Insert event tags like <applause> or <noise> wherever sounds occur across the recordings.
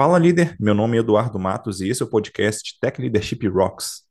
Fala líder, meu nome é Eduardo Matos e esse é o podcast Tech Leadership Rocks.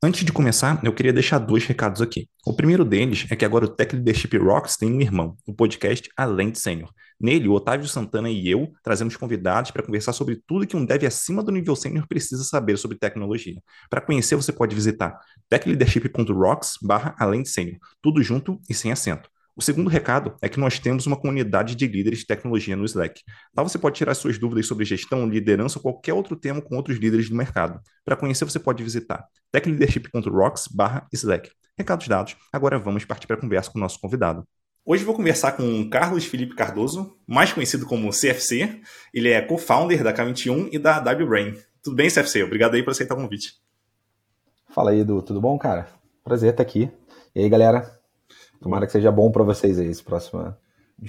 Antes de começar, eu queria deixar dois recados aqui. O primeiro deles é que agora o Tech Leadership Rocks tem um irmão, o podcast Além de Sênior. Nele, o Otávio Santana e eu trazemos convidados para conversar sobre tudo que um dev acima do nível sênior precisa saber sobre tecnologia. Para conhecer, você pode visitar techleadership.rocks barra Além de Sênior, tudo junto e sem acento. O segundo recado é que nós temos uma comunidade de líderes de tecnologia no Slack. Lá você pode tirar suas dúvidas sobre gestão, liderança ou qualquer outro tema com outros líderes do mercado. Para conhecer, você pode visitar techleadership.rocks/slack. Recados dados, agora vamos partir para a conversa com o nosso convidado. Hoje vou conversar com Carlos Felipe Cardoso, mais conhecido como CFC. Ele é co-founder da K21 e da WBrain. Tudo bem, CFC? Obrigado aí por aceitar o convite. Fala aí, Edu. Tudo bom, cara? Prazer estar aqui. E aí, galera? Tomara que seja bom para vocês aí, esse próximo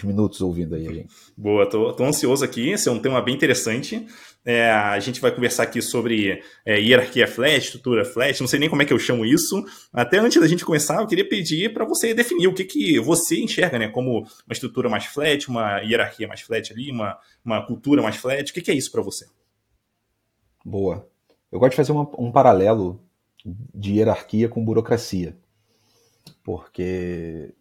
minutos ouvindo aí a gente. Boa, tô, tô ansioso aqui, esse é um tema bem interessante. É, a gente vai conversar aqui sobre é, hierarquia flat, estrutura flat, não sei nem como é que eu chamo isso. Até antes da gente começar, eu queria pedir para você definir o que, que você enxerga né, como uma estrutura mais flat, uma hierarquia mais flat ali, uma, uma cultura mais flat. O que, que é isso para você? Boa. Eu gosto de fazer uma, um paralelo de hierarquia com burocracia porque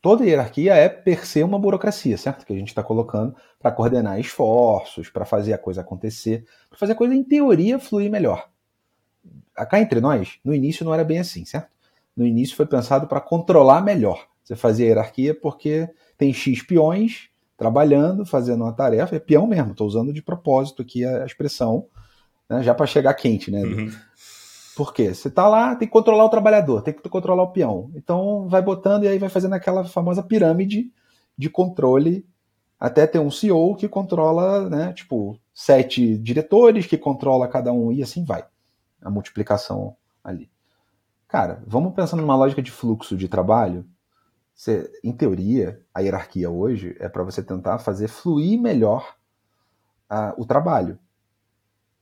toda hierarquia é per se uma burocracia, certo? Que a gente está colocando para coordenar esforços, para fazer a coisa acontecer, para fazer a coisa em teoria fluir melhor. Cá entre nós, no início não era bem assim, certo? No início foi pensado para controlar melhor. Você fazia hierarquia porque tem X peões trabalhando, fazendo uma tarefa, é peão mesmo, estou usando de propósito aqui a expressão, né, já para chegar quente, né? Uhum. Por quê? Você está lá, tem que controlar o trabalhador, tem que controlar o peão. Então vai botando e aí vai fazendo aquela famosa pirâmide de controle até ter um CEO que controla, né, tipo, sete diretores que controla cada um e assim vai. A multiplicação ali. Cara, vamos pensar numa lógica de fluxo de trabalho. Você, em teoria, a hierarquia hoje é para você tentar fazer fluir melhor uh, o trabalho.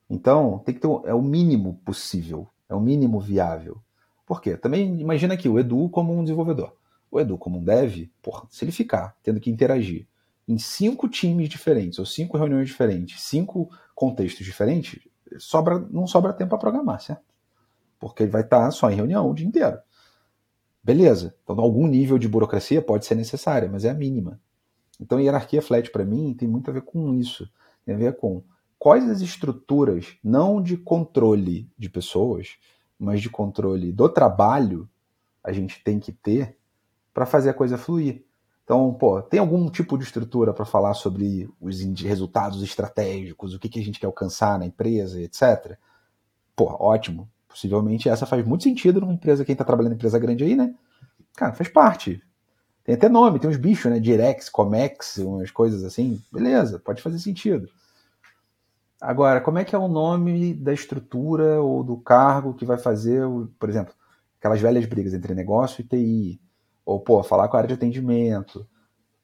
Então, tem que ter é o mínimo possível é o mínimo viável. Por quê? Também imagina aqui o Edu como um desenvolvedor. O Edu como um dev, porra, se ele ficar tendo que interagir em cinco times diferentes, ou cinco reuniões diferentes, cinco contextos diferentes, sobra, não sobra tempo para programar, certo? Porque ele vai estar só em reunião o dia inteiro. Beleza. Então, algum nível de burocracia pode ser necessária, mas é a mínima. Então, hierarquia flat para mim tem muito a ver com isso. Tem a ver com quais as estruturas, não de controle de pessoas, mas de controle do trabalho, a gente tem que ter para fazer a coisa fluir. Então, pô, tem algum tipo de estrutura para falar sobre os resultados estratégicos, o que, que a gente quer alcançar na empresa, etc. Pô, ótimo. Possivelmente essa faz muito sentido numa empresa, quem está trabalhando em empresa grande aí, né? Cara, faz parte. Tem até nome, tem uns bichos, né? Direx, Comex, umas coisas assim. Beleza, pode fazer sentido. Agora, como é que é o nome da estrutura ou do cargo que vai fazer, por exemplo, aquelas velhas brigas entre negócio e TI? Ou, pô, falar com a área de atendimento.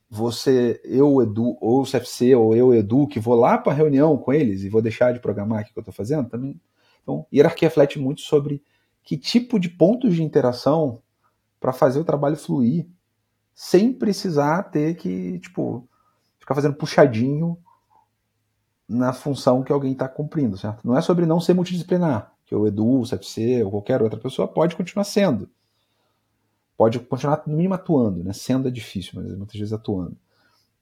Você, eu, Edu, ou o CFC, ou eu, Edu, que vou lá para a reunião com eles e vou deixar de programar aqui que eu estou fazendo, também. Então, hierarquia reflete muito sobre que tipo de pontos de interação para fazer o trabalho fluir sem precisar ter que, tipo, ficar fazendo puxadinho na função que alguém está cumprindo, certo? Não é sobre não ser multidisciplinar, que o Edu, o CFC ou qualquer outra pessoa pode continuar sendo. Pode continuar no mínimo atuando, né? Sendo é difícil, mas muitas vezes atuando.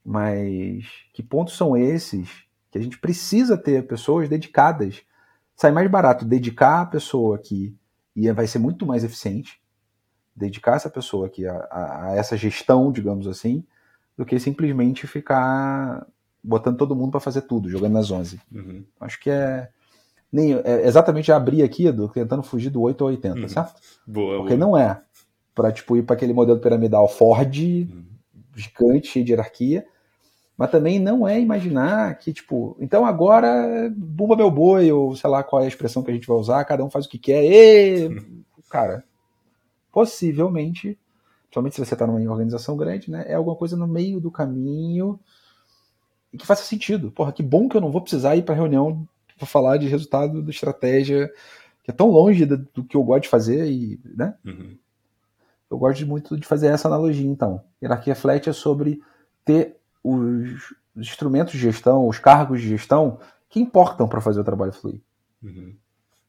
Mas que pontos são esses que a gente precisa ter pessoas dedicadas? Sai mais barato dedicar a pessoa que e vai ser muito mais eficiente, dedicar essa pessoa aqui a, a, a essa gestão, digamos assim, do que simplesmente ficar botando todo mundo para fazer tudo, jogando nas 11. Uhum. Acho que é, nem, é exatamente abrir aqui, Edu, tentando fugir do 8 ou 80, uhum. certo? Boa, Porque boa. não é para tipo, ir para aquele modelo piramidal Ford, uhum. gigante, cheio de hierarquia, mas também não é imaginar que, tipo, então agora bumba meu boi, ou sei lá qual é a expressão que a gente vai usar, cada um faz o que quer, e <laughs> cara, possivelmente, principalmente se você está numa organização grande, né, é alguma coisa no meio do caminho e que faça sentido. Porra, que bom que eu não vou precisar ir para reunião para falar de resultado da estratégia que é tão longe do, do que eu gosto de fazer e, né? Uhum. Eu gosto muito de fazer essa analogia, então. Hierarquia flat é sobre ter os instrumentos de gestão, os cargos de gestão que importam para fazer o trabalho fluir. Uhum.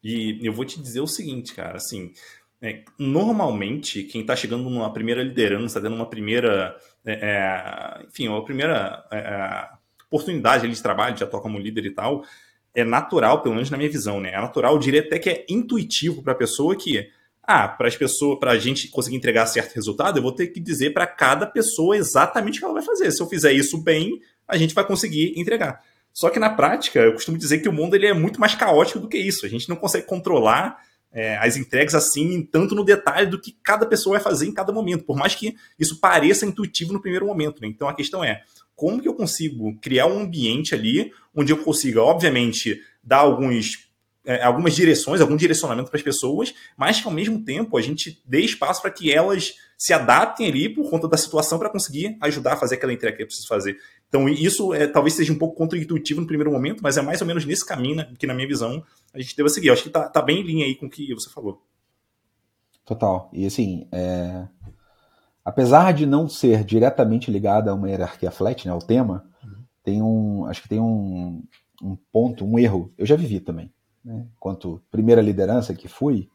E eu vou te dizer o seguinte, cara, assim, é, normalmente quem está chegando numa primeira liderança, tendo uma primeira, é, é enfim, uma primeira é, oportunidade de trabalho, de atuar como líder e tal, é natural, pelo menos na minha visão, né? É natural, eu diria até que é intuitivo para a pessoa que, ah, para as pessoas, para a gente conseguir entregar certo resultado, eu vou ter que dizer para cada pessoa exatamente o que ela vai fazer. Se eu fizer isso bem, a gente vai conseguir entregar. Só que na prática, eu costumo dizer que o mundo ele é muito mais caótico do que isso. A gente não consegue controlar é, as entregas assim, tanto no detalhe do que cada pessoa vai fazer em cada momento, por mais que isso pareça intuitivo no primeiro momento. Né? Então a questão é como que eu consigo criar um ambiente ali onde eu consiga, obviamente, dar alguns é, algumas direções, algum direcionamento para as pessoas, mas que ao mesmo tempo a gente dê espaço para que elas se adaptem ali por conta da situação para conseguir ajudar a fazer aquela entrega que é preciso fazer. Então, isso é, talvez seja um pouco contra-intuitivo no primeiro momento, mas é mais ou menos nesse caminho né, que, na minha visão, a gente deve seguir. Eu acho que está tá bem em linha aí com o que você falou. Total. E assim, é... apesar de não ser diretamente ligada a uma hierarquia flat, né, o tema, uhum. tem um, acho que tem um, um ponto, um erro. Eu já vivi também né, quanto primeira liderança que fui,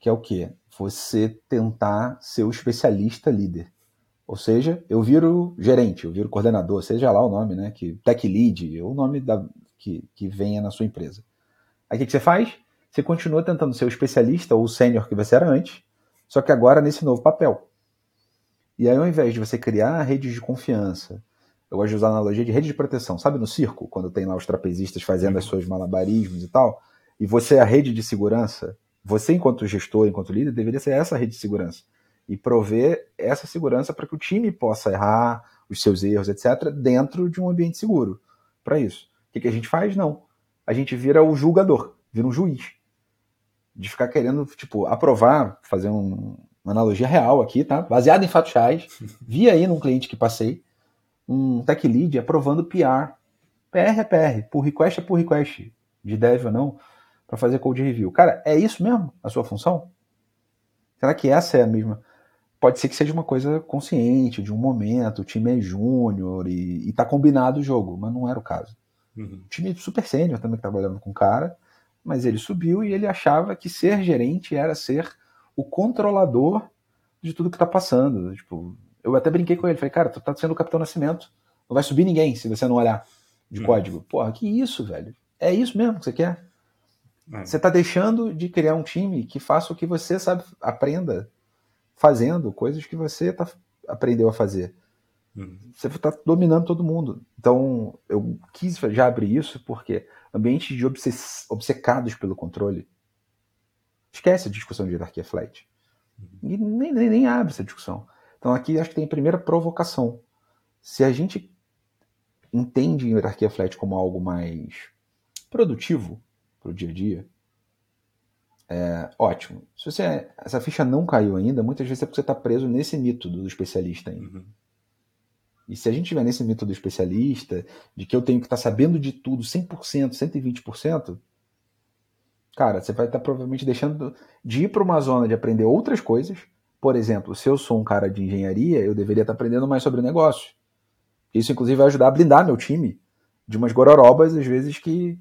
que é o quê? Você tentar ser o especialista líder. Ou seja, eu viro gerente, eu viro coordenador, seja lá o nome, né? Que, tech lead, ou o nome da, que, que venha na sua empresa. Aí o que, que você faz? Você continua tentando ser o especialista ou o sênior que você era antes, só que agora nesse novo papel. E aí, ao invés de você criar redes de confiança, eu gosto de usar a analogia de rede de proteção. Sabe no circo, quando tem lá os trapezistas fazendo uhum. as suas malabarismos e tal? E você é a rede de segurança. Você, enquanto gestor, enquanto líder, deveria ser essa rede de segurança. E prover essa segurança para que o time possa errar os seus erros, etc., dentro de um ambiente seguro. Para isso. O que, que a gente faz? Não. A gente vira o julgador, vira um juiz. De ficar querendo, tipo, aprovar, fazer um, uma analogia real aqui, tá? Baseado em fatos reais. <laughs> Vi aí num cliente que passei um tech lead aprovando PR. PR é PR, pull request é pull request, de dev ou não, para fazer code review. Cara, é isso mesmo a sua função? Será que essa é a mesma? Pode ser que seja uma coisa consciente, de um momento, o time é júnior e, e tá combinado o jogo, mas não era o caso. Uhum. O time super sênior também trabalhando com o cara, mas ele subiu e ele achava que ser gerente era ser o controlador de tudo que tá passando. Tipo, eu até brinquei com ele, falei, cara, tu tá sendo o Capitão Nascimento, não vai subir ninguém se você não olhar de hum. código. Porra, que isso, velho? É isso mesmo que você quer? É. Você tá deixando de criar um time que faça o que você sabe, aprenda fazendo coisas que você tá, aprendeu a fazer. Hum. Você está dominando todo mundo. Então, eu quis já abrir isso porque ambientes de obcecados pelo controle. Esquece a discussão de hierarquia flat. Uhum. E nem, nem, nem abre essa discussão. Então aqui acho que tem a primeira provocação. Se a gente entende a hierarquia flat como algo mais produtivo para o dia a dia, é ótimo. Se você, essa ficha não caiu ainda, muitas vezes é porque você está preso nesse mito do especialista ainda. Uhum. E se a gente tiver nesse mito do especialista, de que eu tenho que estar tá sabendo de tudo 100%, 120%, cara, você vai estar tá provavelmente deixando de ir para uma zona de aprender outras coisas por exemplo, se eu sou um cara de engenharia, eu deveria estar aprendendo mais sobre negócio. Isso, inclusive, vai ajudar a blindar meu time de umas gororobas, às vezes, que,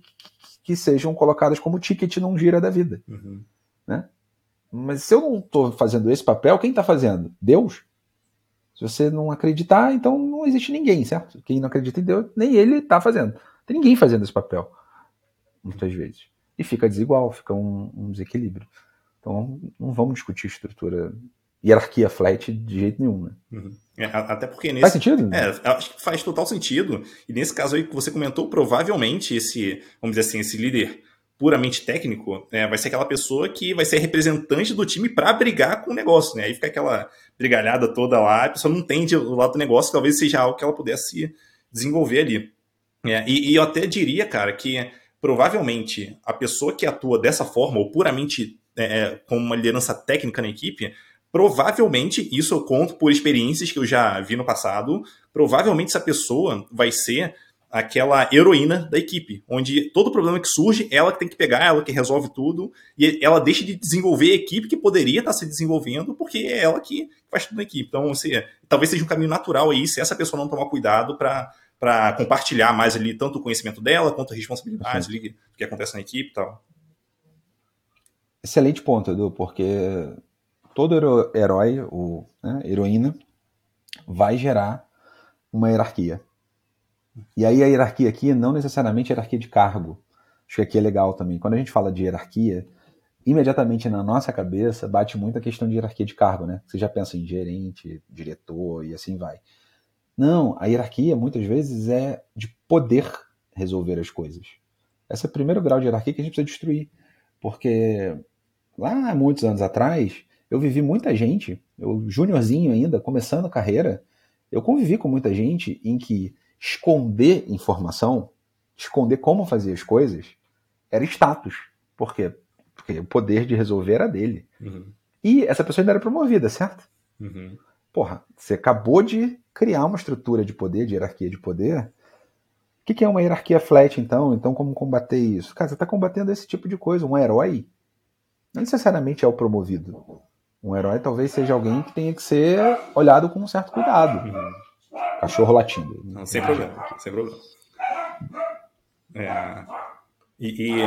que sejam colocadas como ticket num gira da vida. Uhum. Né? Mas se eu não estou fazendo esse papel, quem está fazendo? Deus? Se você não acreditar, então não existe ninguém, certo? Quem não acredita em Deus, nem ele está fazendo. Tem ninguém fazendo esse papel, muitas vezes. E fica desigual, fica um, um desequilíbrio. Então, não vamos discutir estrutura hierarquia flat de jeito nenhum, né? Uhum. É, até porque nesse... Faz sentido? É, acho que faz total sentido. E nesse caso aí que você comentou, provavelmente esse, vamos dizer assim, esse líder puramente técnico é, vai ser aquela pessoa que vai ser representante do time para brigar com o negócio, né? Aí fica aquela brigalhada toda lá, a pessoa não entende o lado do negócio, talvez seja algo que ela pudesse desenvolver ali. É, e, e eu até diria, cara, que provavelmente a pessoa que atua dessa forma, ou puramente é, é com uma liderança técnica na equipe, Provavelmente, isso eu conto por experiências que eu já vi no passado, provavelmente essa pessoa vai ser aquela heroína da equipe, onde todo problema que surge, ela que tem que pegar, ela que resolve tudo, e ela deixa de desenvolver a equipe que poderia estar se desenvolvendo, porque é ela que faz tudo na equipe. Então, assim, talvez seja um caminho natural aí, se essa pessoa não tomar cuidado para compartilhar mais ali tanto o conhecimento dela quanto a responsabilidade ali, que acontece na equipe e tal. Excelente ponto, Edu, porque todo herói, ou né, heroína, vai gerar uma hierarquia. E aí a hierarquia aqui não necessariamente hierarquia de cargo. Acho que aqui é legal também. Quando a gente fala de hierarquia, imediatamente na nossa cabeça bate muito a questão de hierarquia de cargo, né? Você já pensa em gerente, diretor e assim vai. Não, a hierarquia muitas vezes é de poder resolver as coisas. Esse é o primeiro grau de hierarquia que a gente precisa destruir. Porque lá muitos anos atrás, eu vivi muita gente, eu júniorzinho ainda, começando a carreira, eu convivi com muita gente em que esconder informação, esconder como fazer as coisas, era status. Por quê? Porque o poder de resolver era dele. Uhum. E essa pessoa ainda era promovida, certo? Uhum. Porra, você acabou de criar uma estrutura de poder, de hierarquia de poder. O que, que é uma hierarquia flat, então? Então, como combater isso? Cara, você está combatendo esse tipo de coisa. Um herói não necessariamente é o promovido. Um herói talvez seja alguém que tenha que ser olhado com um certo cuidado. Uhum. Cachorro latindo. Não, sem problema, sem problema. É, e, e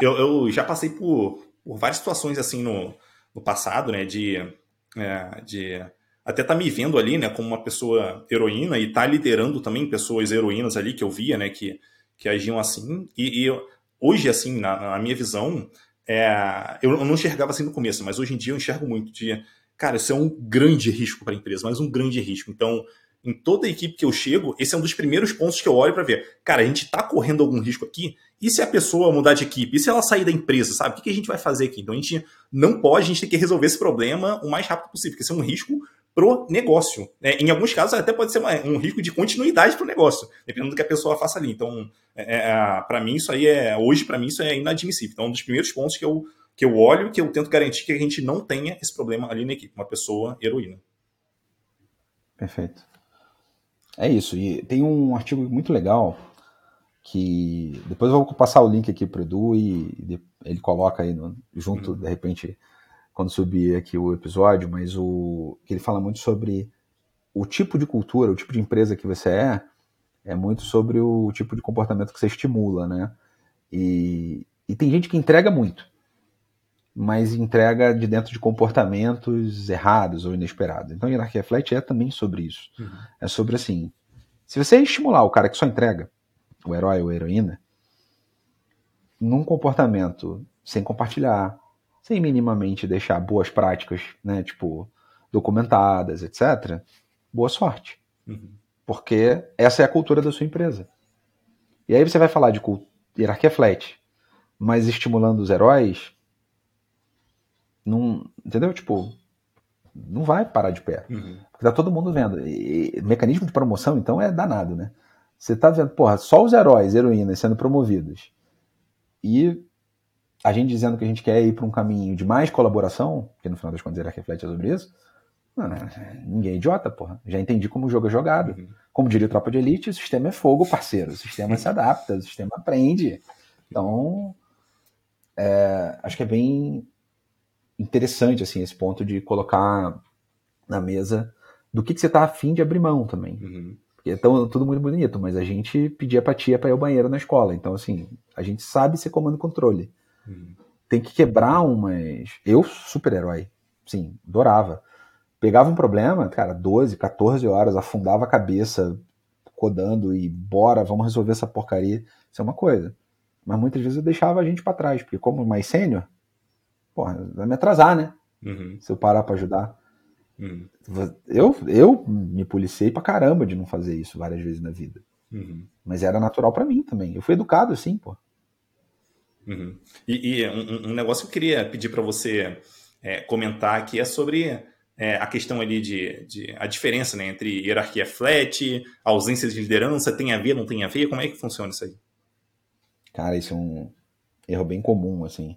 eu, eu, já passei por, por, várias situações assim no, no passado, né? De, é, de até tá me vendo ali, né? Como uma pessoa heroína e tá liderando também pessoas heroínas ali que eu via, né? Que, que agiam assim. E, e hoje, assim, na, na minha visão, é, eu não enxergava assim no começo, mas hoje em dia eu enxergo muito de, cara, isso é um grande risco para a empresa, mas um grande risco. Então, em toda a equipe que eu chego, esse é um dos primeiros pontos que eu olho para ver, cara, a gente está correndo algum risco aqui? E se a pessoa mudar de equipe? E se ela sair da empresa, sabe? O que, a gente vai fazer aqui? Então, a gente não pode, a gente tem que resolver esse problema o mais rápido possível, porque isso é um risco pro negócio. Né? Em alguns casos, até pode ser uma, um risco de continuidade pro negócio, dependendo do que a pessoa faça ali. Então, é, é para mim, isso aí é. Hoje, para mim, isso é inadmissível. Então, um dos primeiros pontos que eu, que eu olho, que eu tento garantir que a gente não tenha esse problema ali na equipe, uma pessoa heroína. Perfeito. É isso. E tem um artigo muito legal que depois eu vou passar o link aqui para o Edu e ele coloca aí no, junto, uhum. de repente, quando subir aqui o episódio, mas o que ele fala muito sobre o tipo de cultura, o tipo de empresa que você é, é muito sobre o tipo de comportamento que você estimula, né? E, e tem gente que entrega muito, mas entrega de dentro de comportamentos errados ou inesperados. Então, a hierarquia flat é também sobre isso. Uhum. É sobre assim, se você estimular o cara que só entrega, o herói ou a heroína, num comportamento sem compartilhar, sem minimamente deixar boas práticas, né, tipo, documentadas, etc., boa sorte. Uhum. Porque essa é a cultura da sua empresa. E aí você vai falar de hierarquia flat, mas estimulando os heróis, não, entendeu? Tipo, não vai parar de pé. Uhum. Porque tá todo mundo vendo. E, mecanismo de promoção, então, é danado, né? Você tá vendo, porra, só os heróis, heroínas sendo promovidos. E a gente dizendo que a gente quer ir para um caminho de mais colaboração, que no final das contas ele reflete sobre isso, não, ninguém é idiota, porra. Já entendi como o jogo é jogado. Uhum. Como diria o Tropa de Elite, o sistema é fogo, parceiro. O sistema se adapta, o sistema aprende. Então, é, acho que é bem interessante assim esse ponto de colocar na mesa do que, que você está afim de abrir mão também. Uhum. Porque é tudo muito bonito, mas a gente pedia pra tia para ir ao banheiro na escola. Então, assim, a gente sabe ser comando e controle. Tem que quebrar umas. Eu, super-herói, sim, adorava. Pegava um problema, cara, 12, 14 horas, afundava a cabeça codando e bora, vamos resolver essa porcaria. Isso é uma coisa. Mas muitas vezes eu deixava a gente para trás, porque como mais sênior, porra, vai me atrasar, né? Uhum. Se eu parar para ajudar. Uhum. Eu, eu me policiei pra caramba de não fazer isso várias vezes na vida. Uhum. Mas era natural para mim também. Eu fui educado assim, pô. Uhum. E, e um, um, negócio que eu queria pedir para você é, comentar aqui é sobre é, a questão ali de, de, a diferença né, entre hierarquia flat, ausência de liderança, tem a ver, não tem a ver, como é que funciona isso aí? Cara, isso é um erro bem comum, assim.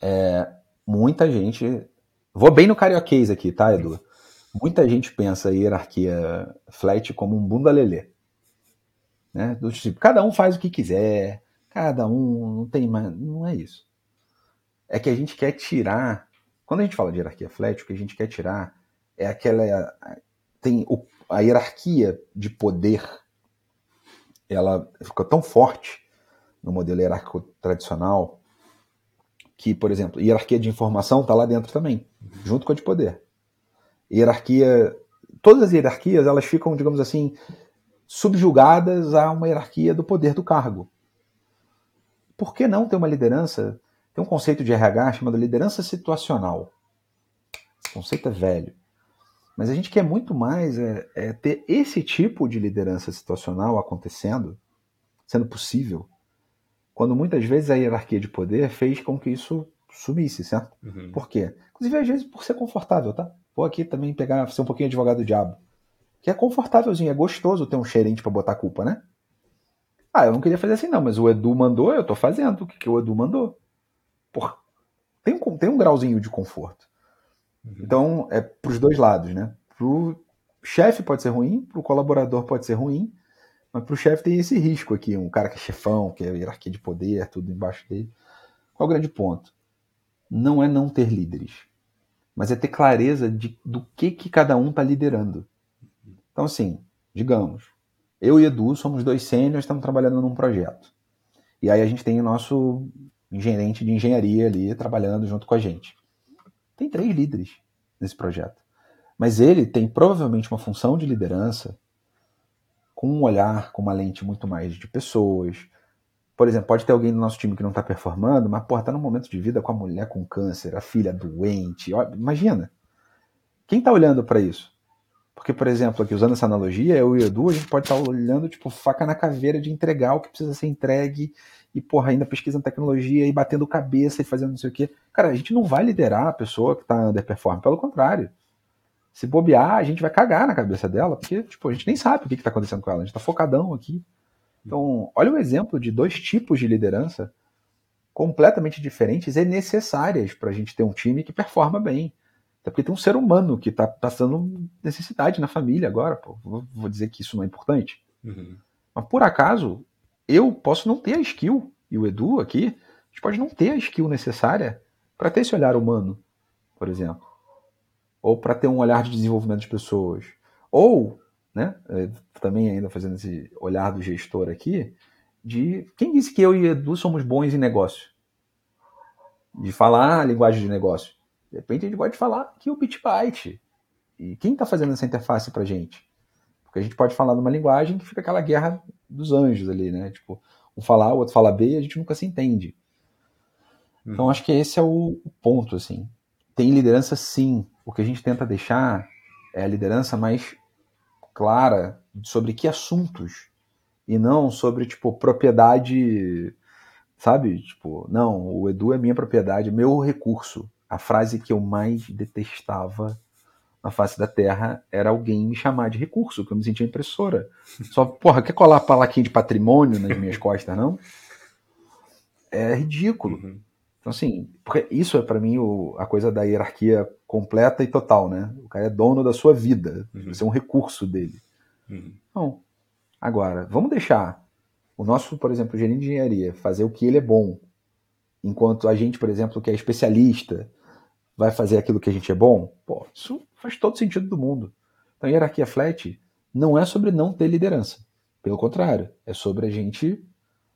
É, muita gente. Vou bem no carioquês aqui, tá, Edu? Muita gente pensa a hierarquia flat como um bunda lelê. Né? Do tipo, cada um faz o que quiser, cada um não tem mais. Não é isso. É que a gente quer tirar. Quando a gente fala de hierarquia flat, o que a gente quer tirar é aquela. Tem o, a hierarquia de poder, ela ficou tão forte no modelo hierárquico tradicional que, por exemplo, hierarquia de informação está lá dentro também, junto com a de poder. Hierarquia, todas as hierarquias elas ficam, digamos assim, subjugadas a uma hierarquia do poder do cargo. Por que não ter uma liderança? Tem um conceito de RH chamado liderança situacional. Esse conceito é velho. Mas a gente quer muito mais é, é ter esse tipo de liderança situacional acontecendo, sendo possível, quando muitas vezes a hierarquia de poder fez com que isso sumisse, certo? Uhum. Por quê? Inclusive, às vezes, por ser confortável, tá? Vou aqui também pegar, ser um pouquinho advogado do diabo. Que é confortávelzinho, é gostoso ter um gerente para botar culpa, né? Ah, eu não queria fazer assim, não, mas o Edu mandou, eu tô fazendo. O que, que o Edu mandou? Porra, tem um, tem um grauzinho de conforto. Uhum. Então, é pros dois lados, né? Pro chefe pode ser ruim, pro colaborador pode ser ruim, mas para o chefe tem esse risco aqui, um cara que é chefão, que é hierarquia de poder, tudo embaixo dele. Qual é o grande ponto? Não é não ter líderes, mas é ter clareza de, do que, que cada um está liderando. Então, assim, digamos, eu e Edu somos dois sêniores, estamos trabalhando num projeto. E aí a gente tem o nosso gerente de engenharia ali trabalhando junto com a gente. Tem três líderes nesse projeto. Mas ele tem provavelmente uma função de liderança com um olhar, com uma lente muito mais de pessoas. Por exemplo, pode ter alguém no nosso time que não está performando, mas porra, tá num momento de vida com a mulher com câncer, a filha doente. Imagina. Quem está olhando para isso? Porque, por exemplo, aqui usando essa analogia, eu e o Edu, a gente pode estar tá olhando, tipo, faca na caveira de entregar o que precisa ser entregue e, porra, ainda pesquisando tecnologia e batendo cabeça e fazendo não sei o quê. Cara, a gente não vai liderar a pessoa que está underperforming, pelo contrário. Se bobear, a gente vai cagar na cabeça dela, porque tipo, a gente nem sabe o que está acontecendo com ela, a gente está focadão aqui. Então, olha o exemplo de dois tipos de liderança completamente diferentes e necessárias para a gente ter um time que performa bem. Até porque tem um ser humano que está passando necessidade na família agora. Pô. Vou, dizer que isso não é importante. Uhum. Mas por acaso, eu posso não ter a skill, e o Edu aqui, a gente pode não ter a skill necessária para ter esse olhar humano, por exemplo ou para ter um olhar de desenvolvimento de pessoas, ou, né, é, também ainda fazendo esse olhar do gestor aqui, de quem disse que eu e Edu somos bons em negócio? De falar a linguagem de negócio. De repente a gente pode falar que o Bitbyte. E quem está fazendo essa interface para gente? Porque a gente pode falar numa linguagem que fica aquela guerra dos anjos ali, né? Tipo, um fala A, o outro fala B e a gente nunca se entende. Então uhum. acho que esse é o ponto, assim. Tem liderança sim, o que a gente tenta deixar é a liderança mais clara sobre que assuntos e não sobre tipo propriedade, sabe? Tipo, não, o Edu é minha propriedade, meu recurso. A frase que eu mais detestava na face da Terra era alguém me chamar de recurso, que eu me sentia impressora. Só, porra, quer colar a plaquinha de patrimônio nas minhas costas, não? É ridículo. Uhum. Então, assim, porque isso é para mim o, a coisa da hierarquia completa e total, né? O cara é dono da sua vida, uhum. você é um recurso dele. Uhum. Não. Agora, vamos deixar o nosso, por exemplo, gerente de engenharia fazer o que ele é bom, enquanto a gente, por exemplo, que é especialista, vai fazer aquilo que a gente é bom. Pô, isso faz todo sentido do mundo. Então, hierarquia flat não é sobre não ter liderança. Pelo contrário, é sobre a gente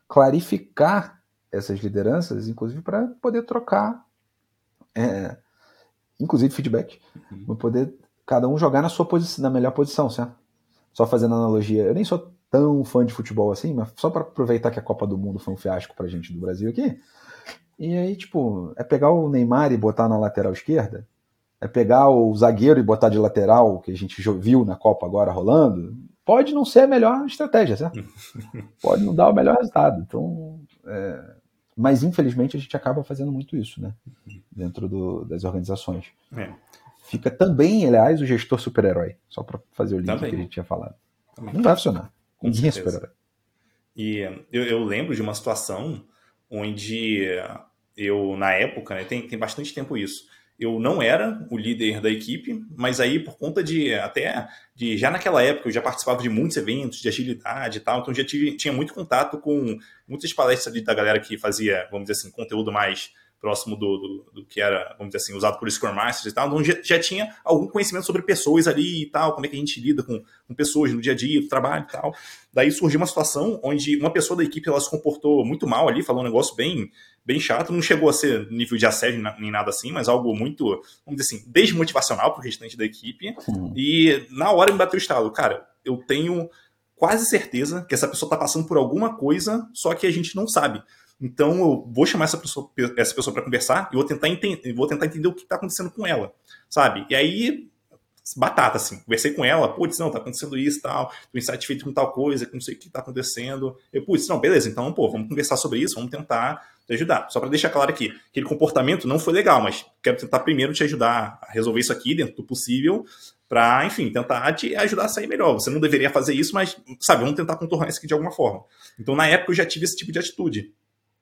clarificar essas lideranças, inclusive para poder trocar, é, inclusive feedback, uhum. para poder cada um jogar na sua posição, na melhor posição, certo? Só fazendo analogia, eu nem sou tão fã de futebol assim, mas só para aproveitar que a Copa do Mundo foi um fiasco pra gente do Brasil aqui. E aí, tipo, é pegar o Neymar e botar na lateral esquerda, é pegar o zagueiro e botar de lateral, que a gente viu na Copa agora rolando, pode não ser a melhor estratégia, certo? <laughs> pode não dar o melhor resultado. Então, é, mas, infelizmente, a gente acaba fazendo muito isso, né? Dentro do, das organizações. É. Fica também, aliás, o gestor super-herói. Só para fazer o link também. que a gente tinha falado. Também. Não vai funcionar. Com Ninguém é super-herói. E eu, eu, lembro de uma situação onde eu, na época, né, tem, tem bastante tempo isso, eu não era o líder da equipe, mas aí por conta de até de já naquela época eu já participava de muitos eventos de agilidade e tal, então já tive, tinha muito contato com muitas palestras da galera que fazia, vamos dizer assim, conteúdo mais próximo do, do, do, que era, vamos dizer assim, usado por Scrum Masters e tal, então já, já, tinha algum conhecimento sobre pessoas ali e tal, como é que a gente lida com, com pessoas no dia a dia, do trabalho e tal. Daí surgiu uma situação onde uma pessoa da equipe ela se comportou muito mal ali, falou um negócio bem, bem chato, não chegou a ser nível de assédio nem nada assim, mas algo muito, vamos dizer assim, desmotivacional para o restante da equipe. Sim. E na hora me bateu o estado, cara, eu tenho quase certeza que essa pessoa está passando por alguma coisa, só que a gente não sabe. Então eu vou chamar essa pessoa, essa pessoa para conversar e vou tentar entender, vou tentar entender o que está acontecendo com ela, sabe? E aí batata assim, conversei com ela, putz, não, tá acontecendo isso, tal, tô insatisfeito com tal coisa, não sei o que tá acontecendo. Eu, putz, não, beleza, então, pô, vamos conversar sobre isso, vamos tentar te ajudar. Só para deixar claro aqui, aquele comportamento não foi legal, mas quero tentar primeiro te ajudar a resolver isso aqui dentro do possível, para, enfim, tentar te ajudar a sair melhor. Você não deveria fazer isso, mas, sabe, vamos tentar contornar isso aqui de alguma forma. Então, na época, eu já tive esse tipo de atitude.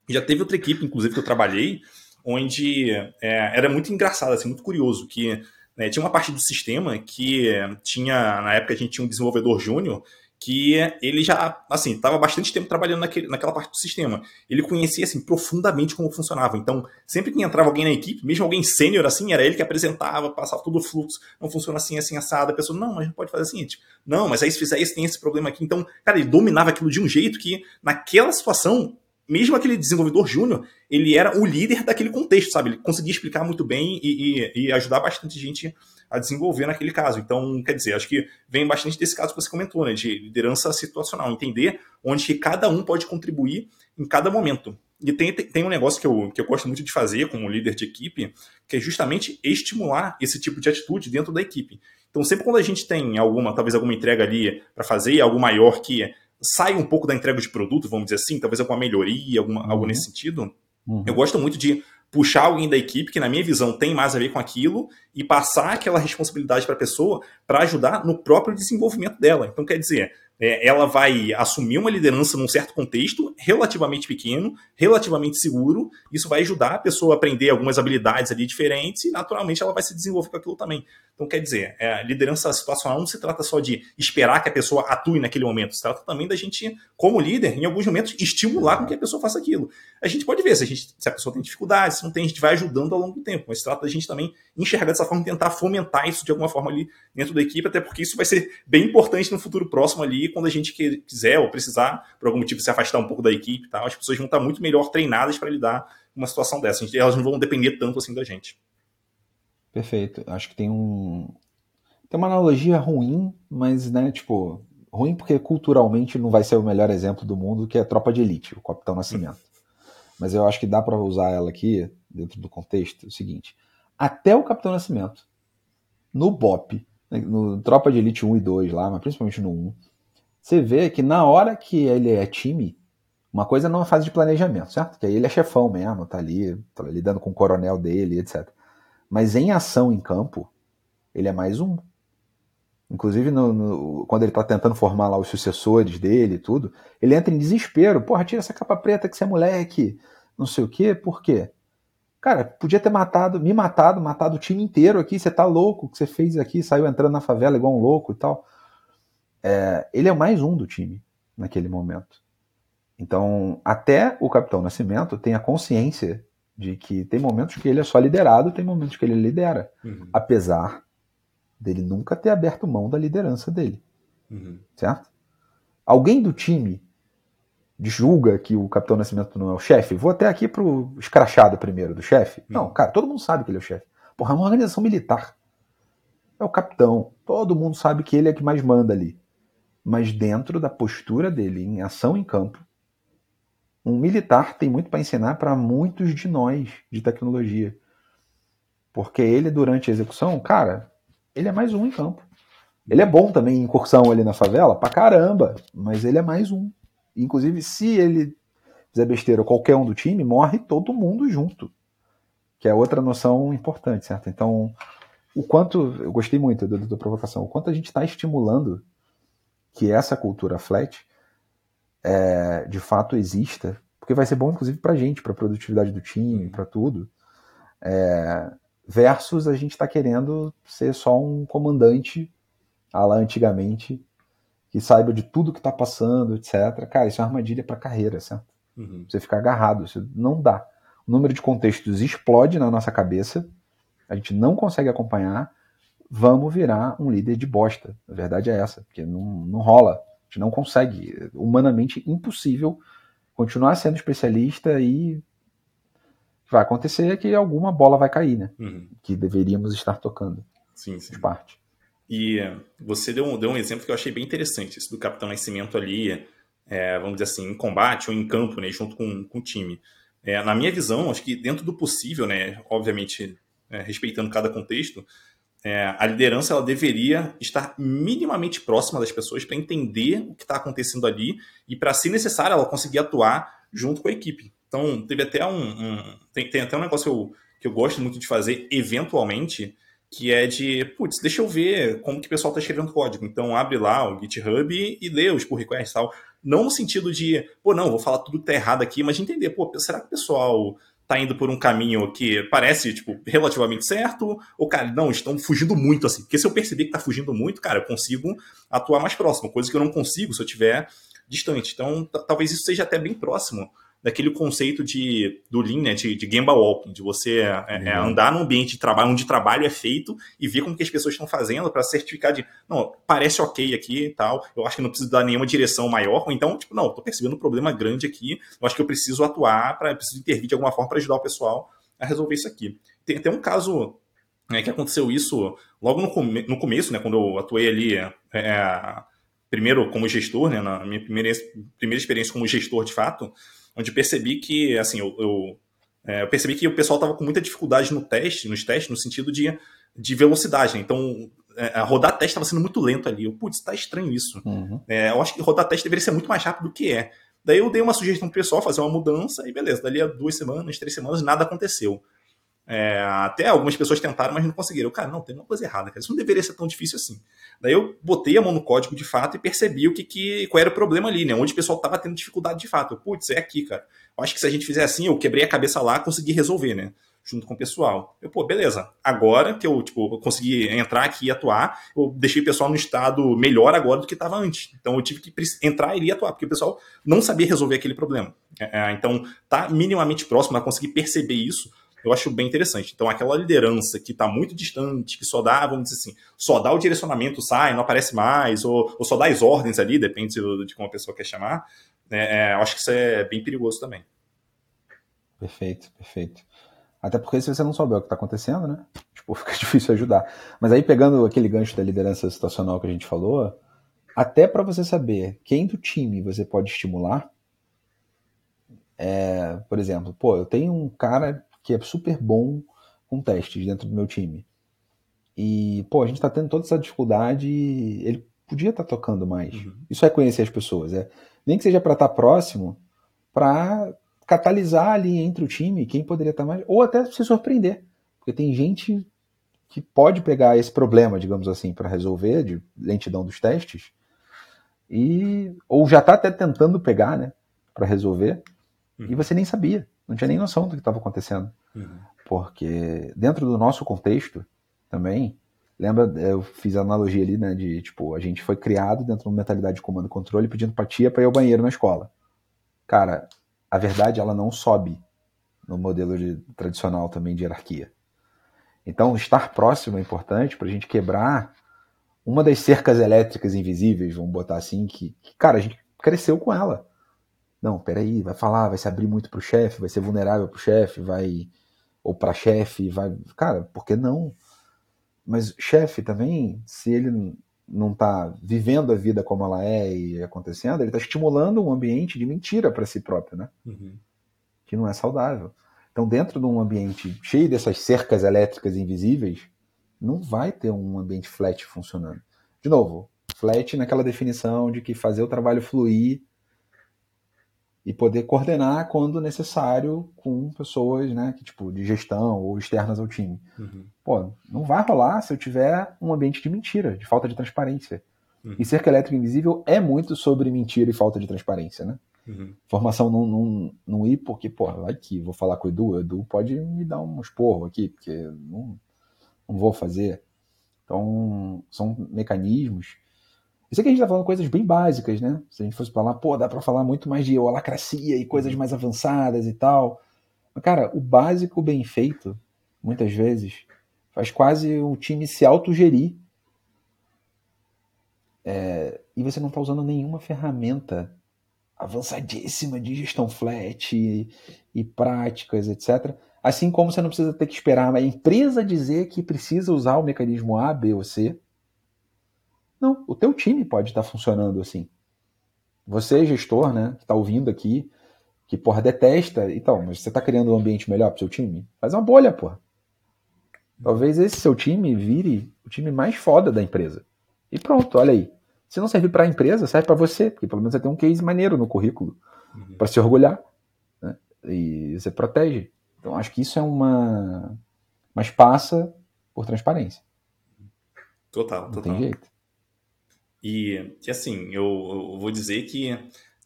Já teve outra equipe, inclusive, que eu trabalhei, onde é, era muito engraçado, assim, muito curioso, que né, tinha uma parte do sistema que tinha, na época a gente tinha um desenvolvedor júnior, que ele já, assim, estava bastante tempo trabalhando naquele, naquela parte do sistema. Ele conhecia, assim, profundamente como funcionava. Então, sempre que entrava alguém na equipe, mesmo alguém sênior, assim, era ele que apresentava, passava todo o fluxo, não funciona assim, assim, assado. A pessoa, não, mas não pode fazer assim, tipo, não, mas aí se fizer isso, tem esse problema aqui. Então, cara, ele dominava aquilo de um jeito que, naquela situação, mesmo aquele desenvolvedor júnior, ele era o líder daquele contexto, sabe? Ele conseguia explicar muito bem e, e, e, ajudar bastante gente a desenvolver naquele caso. Então, quer dizer, acho que vem bastante desse caso que você comentou, né? De liderança situacional, entender onde cada um pode contribuir em cada momento. E tem, tem um negócio que eu, que eu gosto muito de fazer como líder de equipe, que é justamente estimular esse tipo de atitude dentro da equipe. Então, sempre quando a gente tem alguma, talvez alguma entrega ali para fazer, algo maior que sai um pouco da entrega de produto, vamos dizer assim, talvez alguma melhoria, alguma, uhum. algo nesse sentido. Uhum. Eu gosto muito de puxar alguém da equipe que, na minha visão, tem mais a ver com aquilo e passar aquela responsabilidade para a pessoa para ajudar no próprio desenvolvimento dela. Então, quer dizer, é, ela vai assumir uma liderança num certo contexto, relativamente pequeno, relativamente seguro. Isso vai ajudar a pessoa a aprender algumas habilidades ali diferentes e, naturalmente, ela vai se desenvolver com aquilo também. Então, quer dizer, é, liderança situacional não se trata só de esperar que a pessoa atue naquele momento, se trata também da gente, como líder, em alguns momentos, estimular com que a pessoa faça aquilo. A gente pode ver se a, gente, se a pessoa tem dificuldade, se não tem, a gente vai ajudando ao longo do tempo, mas se trata da gente também enxergar dessa forma, tentar fomentar isso de alguma forma ali dentro da equipe, até porque isso vai ser bem importante no futuro próximo ali, quando a gente quiser ou precisar, por algum motivo, se afastar um pouco da equipe tal, as pessoas vão estar muito melhor treinadas para lidar com uma situação dessa. Elas não vão depender tanto assim da gente. Perfeito. Acho que tem um. Tem uma analogia ruim, mas, né, tipo, ruim porque culturalmente não vai ser o melhor exemplo do mundo, que é Tropa de Elite, o Capitão Nascimento. Mas eu acho que dá para usar ela aqui, dentro do contexto, é o seguinte. Até o Capitão Nascimento, no BOP, né, no Tropa de Elite 1 e 2 lá, mas principalmente no 1, você vê que na hora que ele é time, uma coisa é numa fase de planejamento, certo? Que aí ele é chefão mesmo, tá ali, tá lidando com o coronel dele, etc. Mas em ação em campo, ele é mais um. Inclusive, no, no, quando ele tá tentando formar lá os sucessores dele e tudo, ele entra em desespero. Porra, tira essa capa preta que você é moleque. Não sei o quê. Por quê? Cara, podia ter matado, me matado, matado o time inteiro aqui. Você tá louco o que você fez aqui, saiu entrando na favela igual um louco e tal. É, ele é mais um do time naquele momento. Então, até o Capitão Nascimento tem a consciência de que tem momentos que ele é só liderado, tem momentos que ele lidera, uhum. apesar dele nunca ter aberto mão da liderança dele, uhum. certo? Alguém do time julga que o Capitão Nascimento não é o chefe? Vou até aqui pro escrachado primeiro do chefe. Uhum. Não, cara, todo mundo sabe que ele é o chefe. Porra, é uma organização militar. É o capitão. Todo mundo sabe que ele é que mais manda ali. Mas dentro da postura dele, em ação em campo, um militar tem muito para ensinar para muitos de nós de tecnologia. Porque ele, durante a execução, cara, ele é mais um em campo. Ele é bom também em incursão ali na favela, pra caramba, mas ele é mais um. Inclusive, se ele fizer besteira qualquer um do time, morre todo mundo junto. Que é outra noção importante, certo? Então, o quanto. Eu gostei muito da, da provocação. O quanto a gente está estimulando que essa cultura flat é, de fato exista, porque vai ser bom, inclusive, para a gente, para a produtividade do time, para tudo. É, versus a gente está querendo ser só um comandante, lá antigamente, que saiba de tudo que está passando, etc. Cara, isso é uma armadilha para carreira, certo? Uhum. Você ficar agarrado, isso não dá. O número de contextos explode na nossa cabeça, a gente não consegue acompanhar, vamos virar um líder de bosta. A verdade é essa, porque não, não rola. A gente não consegue. Humanamente impossível continuar sendo especialista e vai acontecer que alguma bola vai cair, né? Uhum. Que deveríamos estar tocando. Sim, sim. De parte. E você deu um, deu um exemplo que eu achei bem interessante, esse do Capitão Nascimento ali, é, vamos dizer assim, em combate ou em campo, né, junto com, com o time. É, na minha visão, acho que dentro do possível, né, obviamente é, respeitando cada contexto, é, a liderança ela deveria estar minimamente próxima das pessoas para entender o que está acontecendo ali e, para, se necessário, ela conseguir atuar junto com a equipe. Então, teve até um. um tem, tem, até um negócio que eu, que eu gosto muito de fazer, eventualmente, que é de, putz, deixa eu ver como que o pessoal está escrevendo código. Então, abre lá o GitHub e, lê os pull requests e tal. Não no sentido de, pô, não, vou falar tudo que tá errado aqui, mas de entender, pô, será que o pessoal tá indo por um caminho que parece, tipo, relativamente certo, ou, cara, não, estão fugindo muito, assim. Porque se eu perceber que tá fugindo muito, cara, eu consigo atuar mais próximo, coisa que eu não consigo se eu tiver distante. Então, talvez isso seja até bem próximo daquele conceito de, do Lean, né, de, de Gemba Walking, de você é, é, andar num ambiente de trabalho, onde trabalho é feito e ver como que as pessoas estão fazendo para certificar de, não, parece ok aqui e tal, eu acho que não preciso dar nenhuma direção maior, ou então, tipo, não, estou percebendo um problema grande aqui, eu acho que eu preciso atuar, pra, preciso intervir de alguma forma para ajudar o pessoal a resolver isso aqui. Tem até um caso né, que aconteceu isso logo no, come no começo, né, quando eu atuei ali, é, primeiro como gestor, né, na minha primeira, primeira experiência como gestor de fato, onde percebi que, assim, eu, eu, é, eu percebi que o pessoal estava com muita dificuldade no teste, nos testes, no sentido de, de velocidade. Né? Então, é, rodar teste estava sendo muito lento ali. Eu, putz, tá estranho isso. Uhum. É, eu acho que rodar teste deveria ser muito mais rápido do que é. Daí eu dei uma sugestão pro pessoal fazer uma mudança e beleza, dali a duas semanas, três semanas, nada aconteceu. É, até algumas pessoas tentaram, mas não conseguiram. Cara, não, tem uma coisa errada, cara. Isso não deveria ser tão difícil assim. Daí eu botei a mão no código de fato e percebi o que, que qual era o problema ali, né? Onde o pessoal tava tendo dificuldade de fato. Putz, é aqui, cara. Eu acho que se a gente fizer assim, eu quebrei a cabeça lá, consegui resolver, né? Junto com o pessoal. Eu, pô, beleza. Agora que eu, tipo, consegui entrar aqui e atuar, eu deixei o pessoal no estado melhor agora do que estava antes. Então eu tive que entrar e ir atuar, porque o pessoal não sabia resolver aquele problema. É, é então, tá minimamente próximo a conseguir perceber isso eu acho bem interessante. Então, aquela liderança que está muito distante, que só dá, vamos dizer assim, só dá o direcionamento, sai, não aparece mais, ou, ou só dá as ordens ali, depende de como a pessoa quer chamar, é, é, eu acho que isso é bem perigoso também. Perfeito, perfeito. Até porque se você não souber o que está acontecendo, né? Tipo, <laughs> fica difícil ajudar. Mas aí, pegando aquele gancho da liderança situacional que a gente falou, até para você saber quem do time você pode estimular, é, por exemplo, pô, eu tenho um cara que é super bom com testes dentro do meu time. E, pô, a gente tá tendo toda essa dificuldade e ele podia estar tá tocando mais. Uhum. Isso é conhecer as pessoas, é. Nem que seja para estar tá próximo, para catalisar ali entre o time quem poderia estar tá mais, ou até se surpreender. Porque tem gente que pode pegar esse problema, digamos assim, para resolver de lentidão dos testes, e ou já está até tentando pegar, né, para resolver, uhum. e você nem sabia não tinha nem noção do que estava acontecendo. Uhum. Porque dentro do nosso contexto também, lembra, eu fiz a analogia ali, né, de tipo, a gente foi criado dentro de uma mentalidade de comando e controle pedindo pra tia para ir ao banheiro na escola. Cara, a verdade ela não sobe no modelo de, tradicional também de hierarquia. Então, estar próximo é importante para a gente quebrar uma das cercas elétricas invisíveis, vamos botar assim, que, que, cara, a gente cresceu com ela. Não, peraí, vai falar, vai se abrir muito pro chefe, vai ser vulnerável pro chefe, vai. Ou pra chefe, vai. Cara, por que não? Mas chefe também, se ele não tá vivendo a vida como ela é e acontecendo, ele tá estimulando um ambiente de mentira para si próprio, né? Uhum. Que não é saudável. Então, dentro de um ambiente cheio dessas cercas elétricas invisíveis, não vai ter um ambiente flat funcionando. De novo, flat naquela definição de que fazer o trabalho fluir e poder coordenar quando necessário com pessoas, né, que, tipo, de gestão ou externas ao time. Uhum. Pô, não vai rolar se eu tiver um ambiente de mentira, de falta de transparência. Uhum. E cerca elétrica invisível é muito sobre mentira e falta de transparência, né? Uhum. Formação não, não, não ir porque, pô, vai que vou falar com o Edu, o Edu pode me dar um esporro aqui, porque não, não vou fazer. Então, são mecanismos. Isso aqui a gente tá falando coisas bem básicas, né? Se a gente fosse falar, pô, dá para falar muito mais de holacracia e coisas uhum. mais avançadas e tal. Mas, cara, o básico bem feito, muitas vezes, faz quase o time se autogerir. É, e você não está usando nenhuma ferramenta avançadíssima de gestão flat e, e, práticas, etc. Assim como você não precisa ter que esperar a empresa dizer que precisa usar o mecanismo A, B ou C. Não, o teu time pode estar funcionando assim. Você, gestor, né, que está ouvindo aqui, que, porra, detesta, então, mas você está criando um ambiente melhor para o seu time? Faz uma bolha, porra. Talvez esse seu time vire o time mais foda da empresa. E pronto, olha aí. Se não servir para a empresa, serve para você, porque pelo menos você tem um case maneiro no currículo uhum. para se orgulhar. Né? E você protege. Então acho que isso é uma. Mas passa por transparência. Total, total. Não tem jeito. E, assim, eu, eu, vou dizer que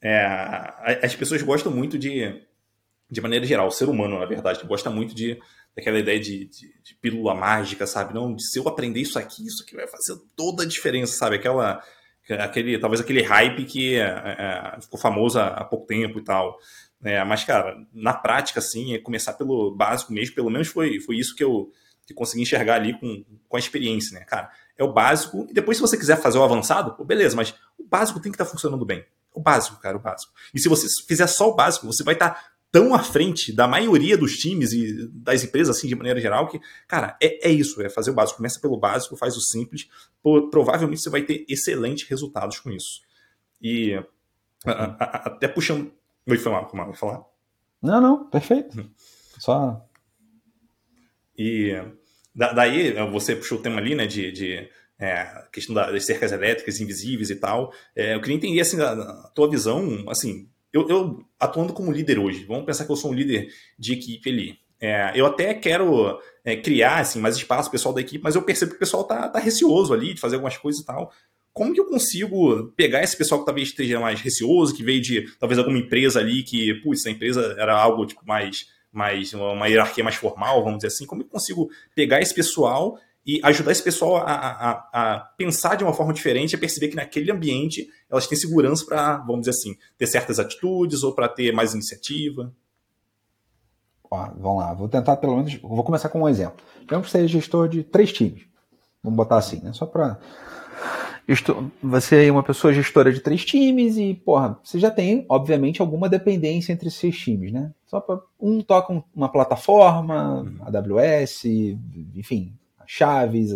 é, as pessoas gostam muito de, de maneira geral, o ser humano, na verdade, gosta muito de daquela ideia de, de, de, pílula mágica, sabe? Não, se eu aprender isso aqui, isso aqui vai fazer toda a diferença, sabe? Aquela, aquele, talvez aquele hype que é, é, ficou famoso há, há, pouco tempo e tal. É, mas, cara, na prática, assim, é começar pelo básico mesmo, pelo menos foi, foi isso que eu que consegui enxergar ali com, com a experiência, né, cara? É o básico, e depois se você quiser fazer o avançado, pô, beleza, mas o básico tem que estar tá funcionando bem. O básico, cara, o básico. E se você fizer só o básico, você vai estar tá tão à frente da maioria dos times e das empresas, assim, de maneira geral, que, cara, é, é isso, é fazer o básico. Começa pelo básico, faz o simples, por, provavelmente você vai ter excelentes resultados com isso. E a, a, até puxando. Vou falar, vou falar. Não, não, perfeito. Uhum. Só. E da, daí você puxou o tema ali, né, de, de é, questão das cercas elétricas invisíveis e tal. É, eu queria entender assim, a, a tua visão, assim, eu, eu, atuando como líder hoje, vamos pensar que eu sou um líder de equipe ali. É, eu até quero é, criar assim, mais espaço pessoal da equipe, mas eu percebo que o pessoal tá, tá receoso ali de fazer algumas coisas e tal. Como que eu consigo pegar esse pessoal que talvez esteja mais receoso, que veio de talvez alguma empresa ali que, putz, a empresa era algo tipo mais, mais uma hierarquia mais formal, vamos dizer assim. Como eu consigo pegar esse pessoal e ajudar esse pessoal a, a, a, pensar de uma forma diferente, a perceber que naquele ambiente elas têm segurança para, vamos dizer assim, ter certas atitudes ou para ter mais iniciativa? Ó, vamos lá, vou tentar pelo menos, vou começar com um exemplo. Digamos que você é gestor de três times, vamos botar assim, né? Só para você é uma pessoa gestora de três times e, porra, você já tem, obviamente, alguma dependência entre esses times, né? Só para um toca uma plataforma, uhum. AWS, enfim, chaves,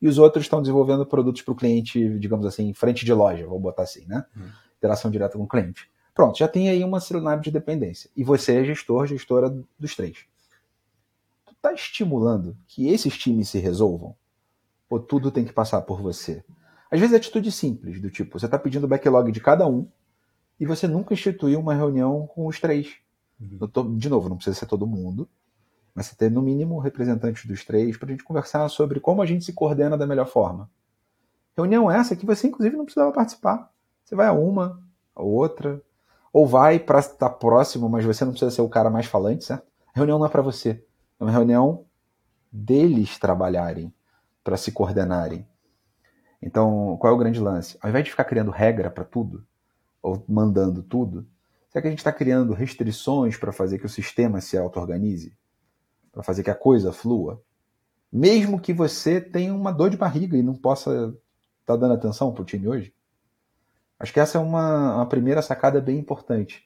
e os outros estão desenvolvendo produtos para o cliente, digamos assim, frente de loja, vou botar assim, né? Uhum. Interação direta com o cliente. Pronto, já tem aí uma cenário de dependência. E você é gestor, gestora dos três. Tu está estimulando que esses times se resolvam? Ou tudo tem que passar por você? Às vezes é atitude simples, do tipo, você está pedindo o backlog de cada um e você nunca instituiu uma reunião com os três. Uhum. De novo, não precisa ser todo mundo, mas você ter no mínimo representantes dos três para a gente conversar sobre como a gente se coordena da melhor forma. Reunião essa que você inclusive não precisava participar. Você vai a uma, a outra, ou vai para estar próximo, mas você não precisa ser o cara mais falante, certo? A reunião não é para você. É uma reunião deles trabalharem, para se coordenarem. Então, qual é o grande lance? Ao invés de ficar criando regra para tudo, ou mandando tudo, será que a gente está criando restrições para fazer que o sistema se auto-organize? para fazer que a coisa flua, mesmo que você tenha uma dor de barriga e não possa estar tá dando atenção para o time hoje? Acho que essa é uma, uma primeira sacada bem importante.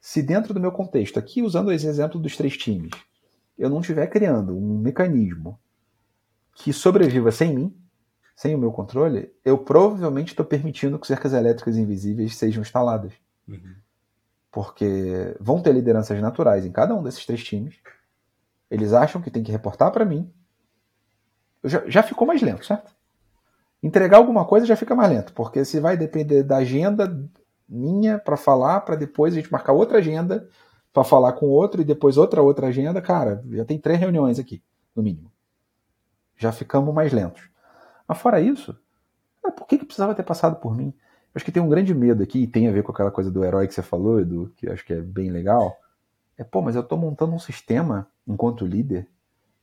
Se dentro do meu contexto, aqui usando esse exemplo dos três times, eu não estiver criando um mecanismo que sobreviva sem mim, sem o meu controle, eu provavelmente estou permitindo que cercas elétricas invisíveis sejam instaladas. Uhum. Porque vão ter lideranças naturais em cada um desses três times, eles acham que tem que reportar para mim. Já, já ficou mais lento, certo? Entregar alguma coisa já fica mais lento, porque se vai depender da agenda minha para falar, para depois a gente marcar outra agenda para falar com outro e depois outra outra agenda, cara, já tem três reuniões aqui, no mínimo. Já ficamos mais lentos. Mas fora isso, por que, que precisava ter passado por mim? Acho que tem um grande medo aqui, e tem a ver com aquela coisa do herói que você falou, Edu, que acho que é bem legal. É, pô, mas eu tô montando um sistema, enquanto líder,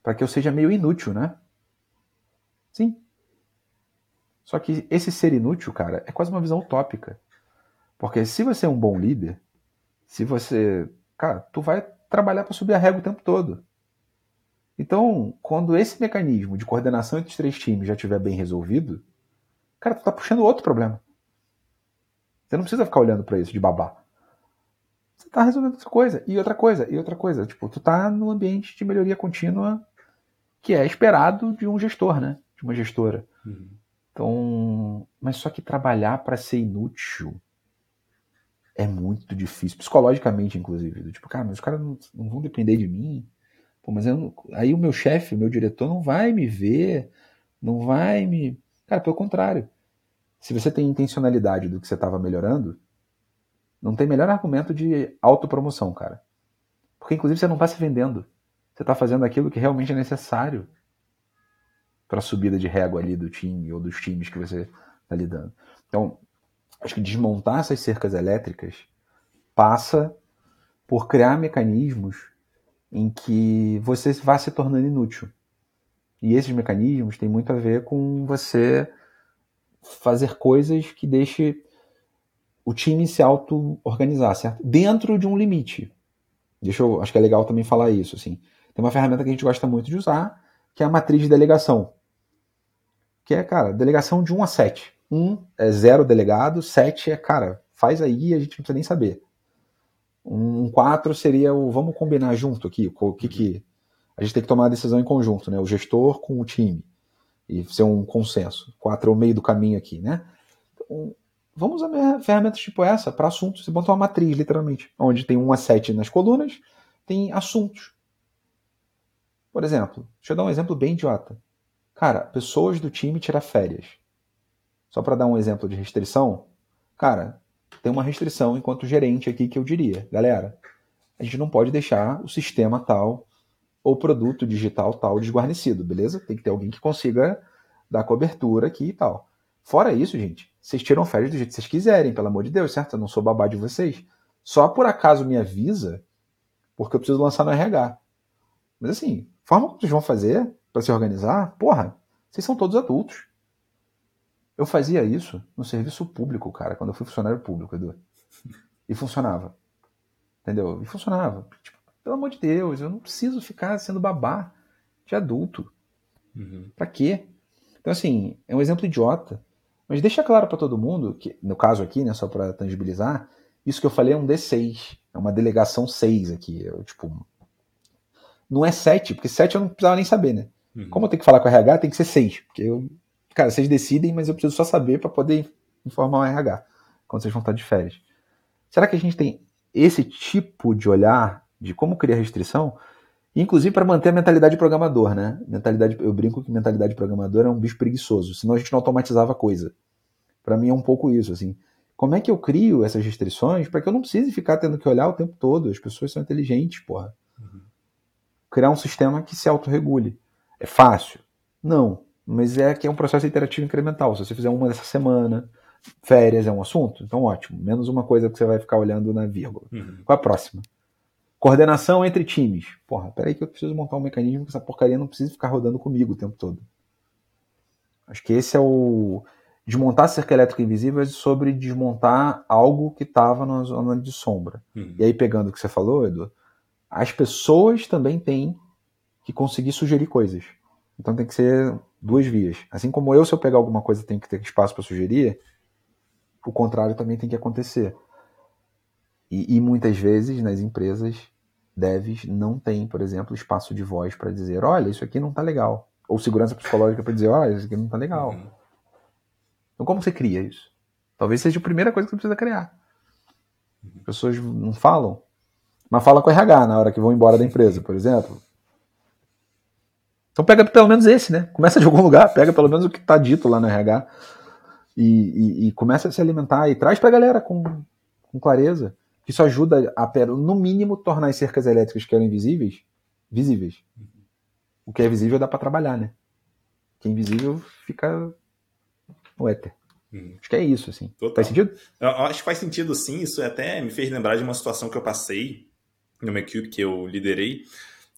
para que eu seja meio inútil, né? Sim. Só que esse ser inútil, cara, é quase uma visão utópica. Porque se você é um bom líder, se você. Cara, tu vai trabalhar para subir a régua o tempo todo. Então, quando esse mecanismo de coordenação entre os três times já estiver bem resolvido, cara, tu tá puxando outro problema. Você não precisa ficar olhando para isso de babá. Você tá resolvendo outra coisa, e outra coisa, e outra coisa. Tipo, tu tá num ambiente de melhoria contínua que é esperado de um gestor, né? De uma gestora. Uhum. Então, mas só que trabalhar para ser inútil é muito difícil, psicologicamente, inclusive. Tipo, cara, mas os caras não, não, vão depender de mim. Pô, mas não, aí o meu chefe, o meu diretor, não vai me ver, não vai me. Cara, pelo contrário. Se você tem intencionalidade do que você estava melhorando, não tem melhor argumento de autopromoção, cara. Porque, inclusive, você não está se vendendo. Você está fazendo aquilo que realmente é necessário para a subida de régua ali do time ou dos times que você está lidando. Então, acho que desmontar essas cercas elétricas passa por criar mecanismos em que você vá se tornando inútil. E esses mecanismos têm muito a ver com você fazer coisas que deixe o time se auto-organizar, certo? Dentro de um limite. Deixa eu, acho que é legal também falar isso, assim. Tem uma ferramenta que a gente gosta muito de usar, que é a matriz de delegação. Que é, cara, delegação de 1 a 7. 1 é zero delegado, 7 é, cara, faz aí, a gente não precisa nem saber. Um 4 seria o vamos combinar junto aqui, o que que a gente tem que tomar a decisão em conjunto, né? O gestor com o time e ser um consenso. 4 é o meio do caminho aqui, né? Então, vamos usar ferramentas tipo essa para assuntos. Você bota uma matriz, literalmente, onde tem 1 a 7 nas colunas, tem assuntos. Por exemplo, deixa eu dar um exemplo bem idiota. Cara, pessoas do time tirar férias. Só para dar um exemplo de restrição, cara, tem uma restrição enquanto gerente aqui que eu diria, galera, a gente não pode deixar o sistema tal ou produto digital tal desguarnecido, beleza? Tem que ter alguém que consiga dar cobertura aqui e tal. Fora isso, gente, vocês tiram férias do jeito que vocês quiserem, pelo amor de Deus, certo? Eu não sou babá de vocês. Só por acaso me avisa, porque eu preciso lançar no RH. Mas assim, forma como vocês vão fazer para se organizar, porra, vocês são todos adultos. Eu fazia isso no serviço público, cara, quando eu fui funcionário público, Edu. E funcionava. Entendeu? E funcionava. Tipo, pelo amor de Deus, eu não preciso ficar sendo babá de adulto. Uhum. Pra quê? Então, assim, é um exemplo idiota. Mas deixa claro para todo mundo, que no caso aqui, né, só para tangibilizar, isso que eu falei é um D6. É uma delegação 6 aqui. Eu, tipo, não é 7, porque 7 eu não precisava nem saber, né? Uhum. Como eu tenho que falar com o RH, tem que ser 6. Porque eu. Cara, vocês decidem, mas eu preciso só saber para poder informar o RH quando vocês vão estar de férias. Será que a gente tem esse tipo de olhar de como criar restrição? Inclusive para manter a mentalidade programador, né? Mentalidade, eu brinco que mentalidade programador é um bicho preguiçoso, senão a gente não automatizava a coisa. Para mim é um pouco isso, assim. Como é que eu crio essas restrições para que eu não precise ficar tendo que olhar o tempo todo? As pessoas são inteligentes, porra criar um sistema que se autorregule. É fácil? Não. Mas é que é um processo interativo incremental. Se você fizer uma dessa semana, férias é um assunto, então ótimo. Menos uma coisa que você vai ficar olhando na vírgula. Uhum. Qual é a próxima? Coordenação entre times. Porra, peraí que eu preciso montar um mecanismo que essa porcaria não precisa ficar rodando comigo o tempo todo. Acho que esse é o. Desmontar cerca elétrica invisível é sobre desmontar algo que estava na zona de sombra. Uhum. E aí, pegando o que você falou, Edu, as pessoas também têm que conseguir sugerir coisas. Então tem que ser duas vias. Assim como eu, se eu pegar alguma coisa, tenho que ter espaço para sugerir, o contrário também tem que acontecer. E, e, muitas vezes nas empresas, devs não tem, por exemplo, espaço de voz para dizer: olha, isso aqui não está legal. Ou segurança psicológica para dizer: olha, isso aqui não está legal. Uhum. Então, como você cria isso? Talvez seja a primeira coisa que você precisa criar. As pessoas não falam, mas fala com o RH na hora que vão embora da empresa, por exemplo. Então pega pelo menos esse, né? Começa de algum lugar, pega pelo menos o que está dito lá no RH e, e, e, começa a se alimentar e traz para a galera com, com clareza. Isso ajuda a, no mínimo, tornar as cercas elétricas que eram invisíveis visíveis. O que é visível dá para trabalhar, né? O que é invisível fica no éter. Hum. Acho que é isso, assim. Total. Faz sentido? Eu acho que faz sentido, sim. Isso até me fez lembrar de uma situação que eu passei meu cube que eu liderei,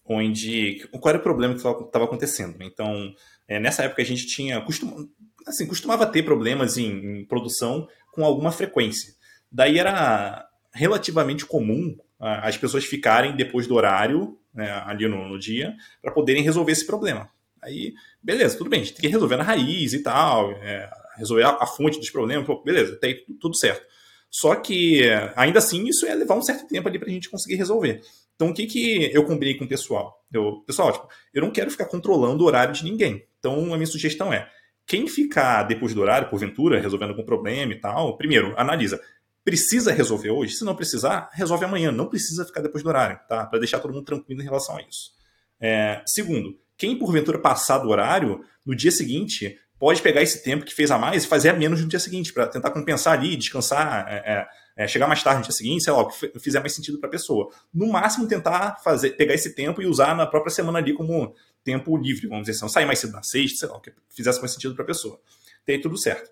onde qual era o problema que estava acontecendo. Então, é, nessa época a gente tinha costum, assim, costumava ter problemas em, em, produção com alguma frequência. Daí era relativamente comum as pessoas ficarem depois do horário né, ali no, no dia para poderem resolver esse problema. Aí, beleza, tudo bem, a gente tem que resolver na raiz e tal, é, resolver a, a, fonte dos problemas, pô, beleza, tem tudo certo. Só que, ainda assim, isso ia levar um certo tempo ali para a gente conseguir resolver. Então, o que, que eu combinei com o pessoal? Eu, pessoal, tipo, eu não quero ficar controlando o horário de ninguém. Então, a minha sugestão é, quem ficar depois do horário, porventura, resolvendo algum problema e tal, primeiro, analisa. Precisa resolver hoje? Se não precisar, resolve amanhã. Não precisa ficar depois do horário, tá? Para deixar todo mundo tranquilo em relação a isso. É, segundo, quem porventura passar do horário, no dia seguinte, pode pegar esse tempo que fez a mais e fazer a menos no dia seguinte, para tentar compensar ali, descansar, é, é, é, chegar mais tarde no dia seguinte, sei lá, o que fizer mais sentido para a pessoa. No máximo, tentar fazer, pegar esse tempo e usar na própria semana ali como tempo livre, vamos dizer assim, sair mais cedo na sexta, sei lá, o que fizesse mais sentido para a pessoa. Tem tudo certo.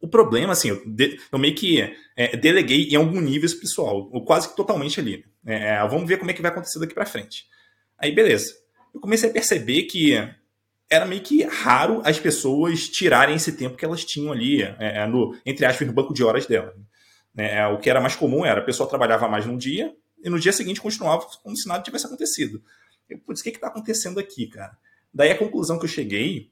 O problema, assim, eu, de, eu meio que é, deleguei em algum nível esse pessoal, quase que totalmente ali. É, vamos ver como é que vai acontecer daqui para frente. Aí, beleza. Eu comecei a perceber que era meio que raro as pessoas tirarem esse tempo que elas tinham ali, é no, entre aspas, no banco de horas dela. É, o que era mais comum era a pessoa trabalhava mais num dia e no dia seguinte continuava como se nada tivesse acontecido. Eu, Putz, o que está acontecendo aqui, cara? Daí a conclusão que eu cheguei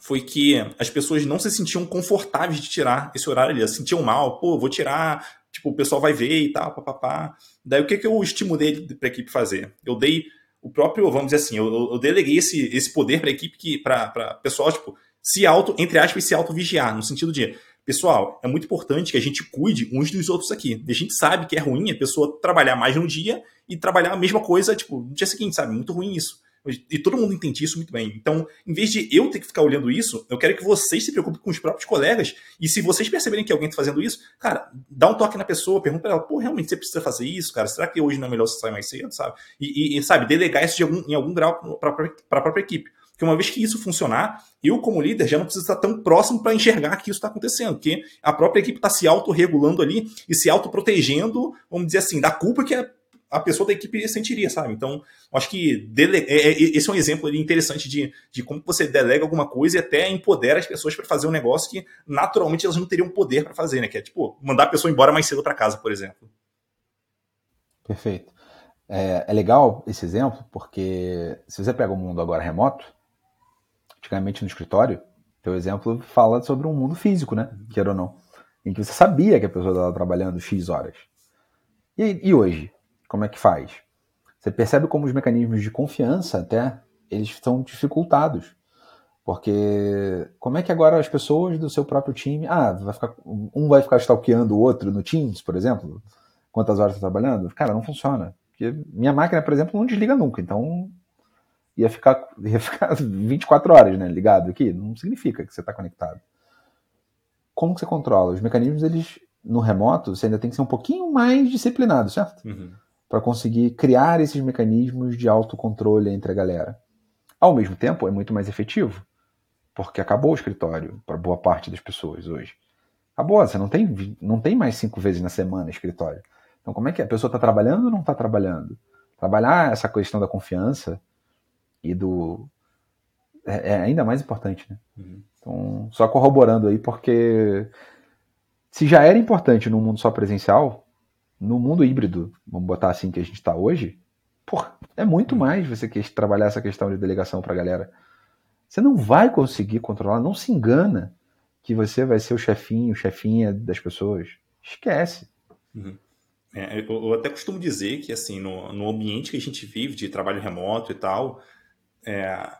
foi que as pessoas não se sentiam confortáveis de tirar esse horário ali, elas se sentiam mal, pô, vou tirar, tipo, o pessoal vai ver e tal, papapá. Daí o que, que eu estimulei para a equipe fazer? Eu dei o próprio, vamos dizer assim, eu, eu deleguei esse, esse poder para a equipe para pessoal, tipo, se auto, entre aspas, se auto-vigiar, no sentido de, pessoal, é muito importante que a gente cuide uns dos outros aqui. A gente sabe que é ruim a pessoa trabalhar mais no dia e trabalhar a mesma coisa, tipo, no dia seguinte, sabe? Muito ruim isso. E todo mundo entende isso muito bem. Então, em vez de eu ter que ficar olhando isso, eu quero que vocês se preocupem com os próprios colegas. E se vocês perceberem que alguém está fazendo isso, cara, dá um toque na pessoa, pergunta para ela, pô, realmente você precisa fazer isso, cara? Será que hoje não é melhor você sair mais cedo, sabe? E, e sabe, delegar isso de algum, em algum grau para a própria equipe. Porque uma vez que isso funcionar, eu, como líder, já não preciso estar tão próximo para enxergar que isso está acontecendo, porque a própria equipe está se autorregulando ali e se autoprotegendo, vamos dizer assim, da culpa que a a pessoa da equipe sentiria, sabe? Então, acho que dele... É, é, esse é um exemplo interessante de, de como você delega alguma coisa e até empodera as pessoas para fazer um negócio que naturalmente elas não teriam poder para fazer, né? Que é tipo mandar a pessoa embora mais cedo para casa, por exemplo. Perfeito. É, é, legal esse exemplo porque se você pega o mundo agora remoto, antigamente no escritório, teu exemplo fala sobre um mundo físico, né? Queira ou não. Em que você sabia que a pessoa estava trabalhando X horas. E, e hoje? como é que faz? Você percebe como os mecanismos de confiança até eles estão dificultados. Porque como é que agora as pessoas do seu próprio time, ah, vai ficar, um vai ficar stalkeando o outro no Teams, por exemplo, quantas horas está trabalhando? Cara, não funciona. Porque minha máquina, por exemplo, não desliga nunca, então ia ficar, ia ficar <laughs> 24 horas né, ligado aqui. Não significa que você está conectado. Como que você controla? Os mecanismos, eles no remoto, você ainda tem que ser um pouquinho mais disciplinado, certo? Uhum para conseguir criar esses mecanismos de autocontrole entre a galera. Ao mesmo tempo, é muito mais efetivo, porque acabou o escritório para boa parte das pessoas hoje. Acabou, você não tem, não tem mais cinco vezes na semana escritório. Então, como é que é? A pessoa está trabalhando ou não está trabalhando? Trabalhar essa questão da confiança e do. É, é ainda mais importante, né? Uhum. Então, só corroborando aí, porque se já era importante no mundo só presencial, no mundo híbrido, vamos botar assim que a gente está hoje, porra, é muito mais você quer trabalhar essa questão de delegação para a galera. Você não vai conseguir controlar, não se engana que você vai ser o chefinho, chefinha das pessoas. Esquece. Uhum. É, eu, até costumo dizer que assim no, no ambiente que a gente vive de trabalho remoto e tal, é,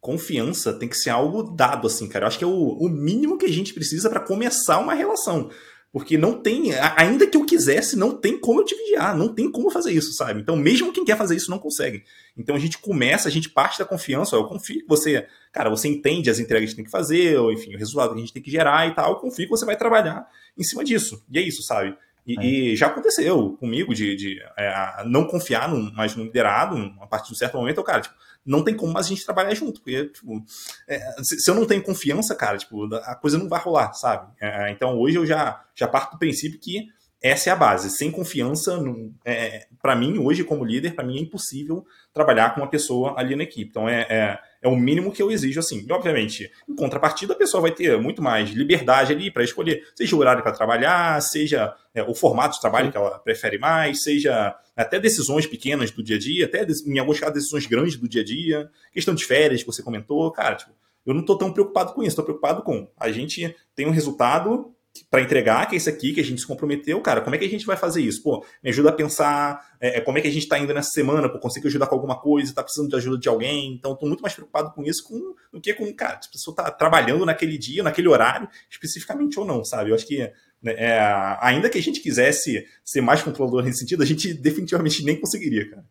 confiança tem que ser algo dado assim, cara. Eu acho que é o, o mínimo que a gente precisa para começar uma relação. Porque não tem, ainda que eu quisesse, não tem como eu te vigiar, não tem como fazer isso, sabe? Então, mesmo quem quer fazer isso não consegue. Então, a gente começa, a gente parte da confiança, ó, eu confio que você, cara, você entende as entregas que tem que fazer, ou enfim, o resultado que a gente tem que gerar e tal, eu confio que você vai trabalhar em cima disso. E é isso, sabe? E, é. e, já aconteceu comigo de, de é, não confiar num, mais no liderado, a partir de um certo momento, eu, cara, tipo, não tem como mais a gente trabalhar junto, porque, tipo, é, se, se, eu não tenho confiança, cara, tipo, a coisa não vai rolar, sabe? É, então hoje eu já, já parto do princípio que essa é a base. Sem confiança, é, para mim, hoje, como líder, para mim é impossível trabalhar com uma pessoa ali na equipe. Então, é, é, é, o mínimo que eu exijo, assim. E, obviamente, em contrapartida, a pessoa vai ter muito mais liberdade ali para escolher, seja o horário para trabalhar, seja é, o formato de trabalho que ela prefere mais, seja até decisões pequenas do dia a dia, até, em alguns casos, decisões grandes do dia a dia, questão de férias que você comentou. Cara, tipo, eu não estou tão preocupado com isso, estou preocupado com a gente tem um resultado para entregar, que é isso aqui que a gente se comprometeu, cara, como é que a gente vai fazer isso? Pô, me ajuda a pensar é, é como é que a gente está indo nessa semana, pô, consigo ajudar com alguma coisa, está precisando de ajuda de alguém, então estou muito mais preocupado com isso com, do que com, cara, se a pessoa está trabalhando naquele dia, naquele horário, especificamente ou não, sabe? Eu acho que né, é, ainda que a gente quisesse ser mais controlador nesse sentido, a gente definitivamente nem conseguiria, cara.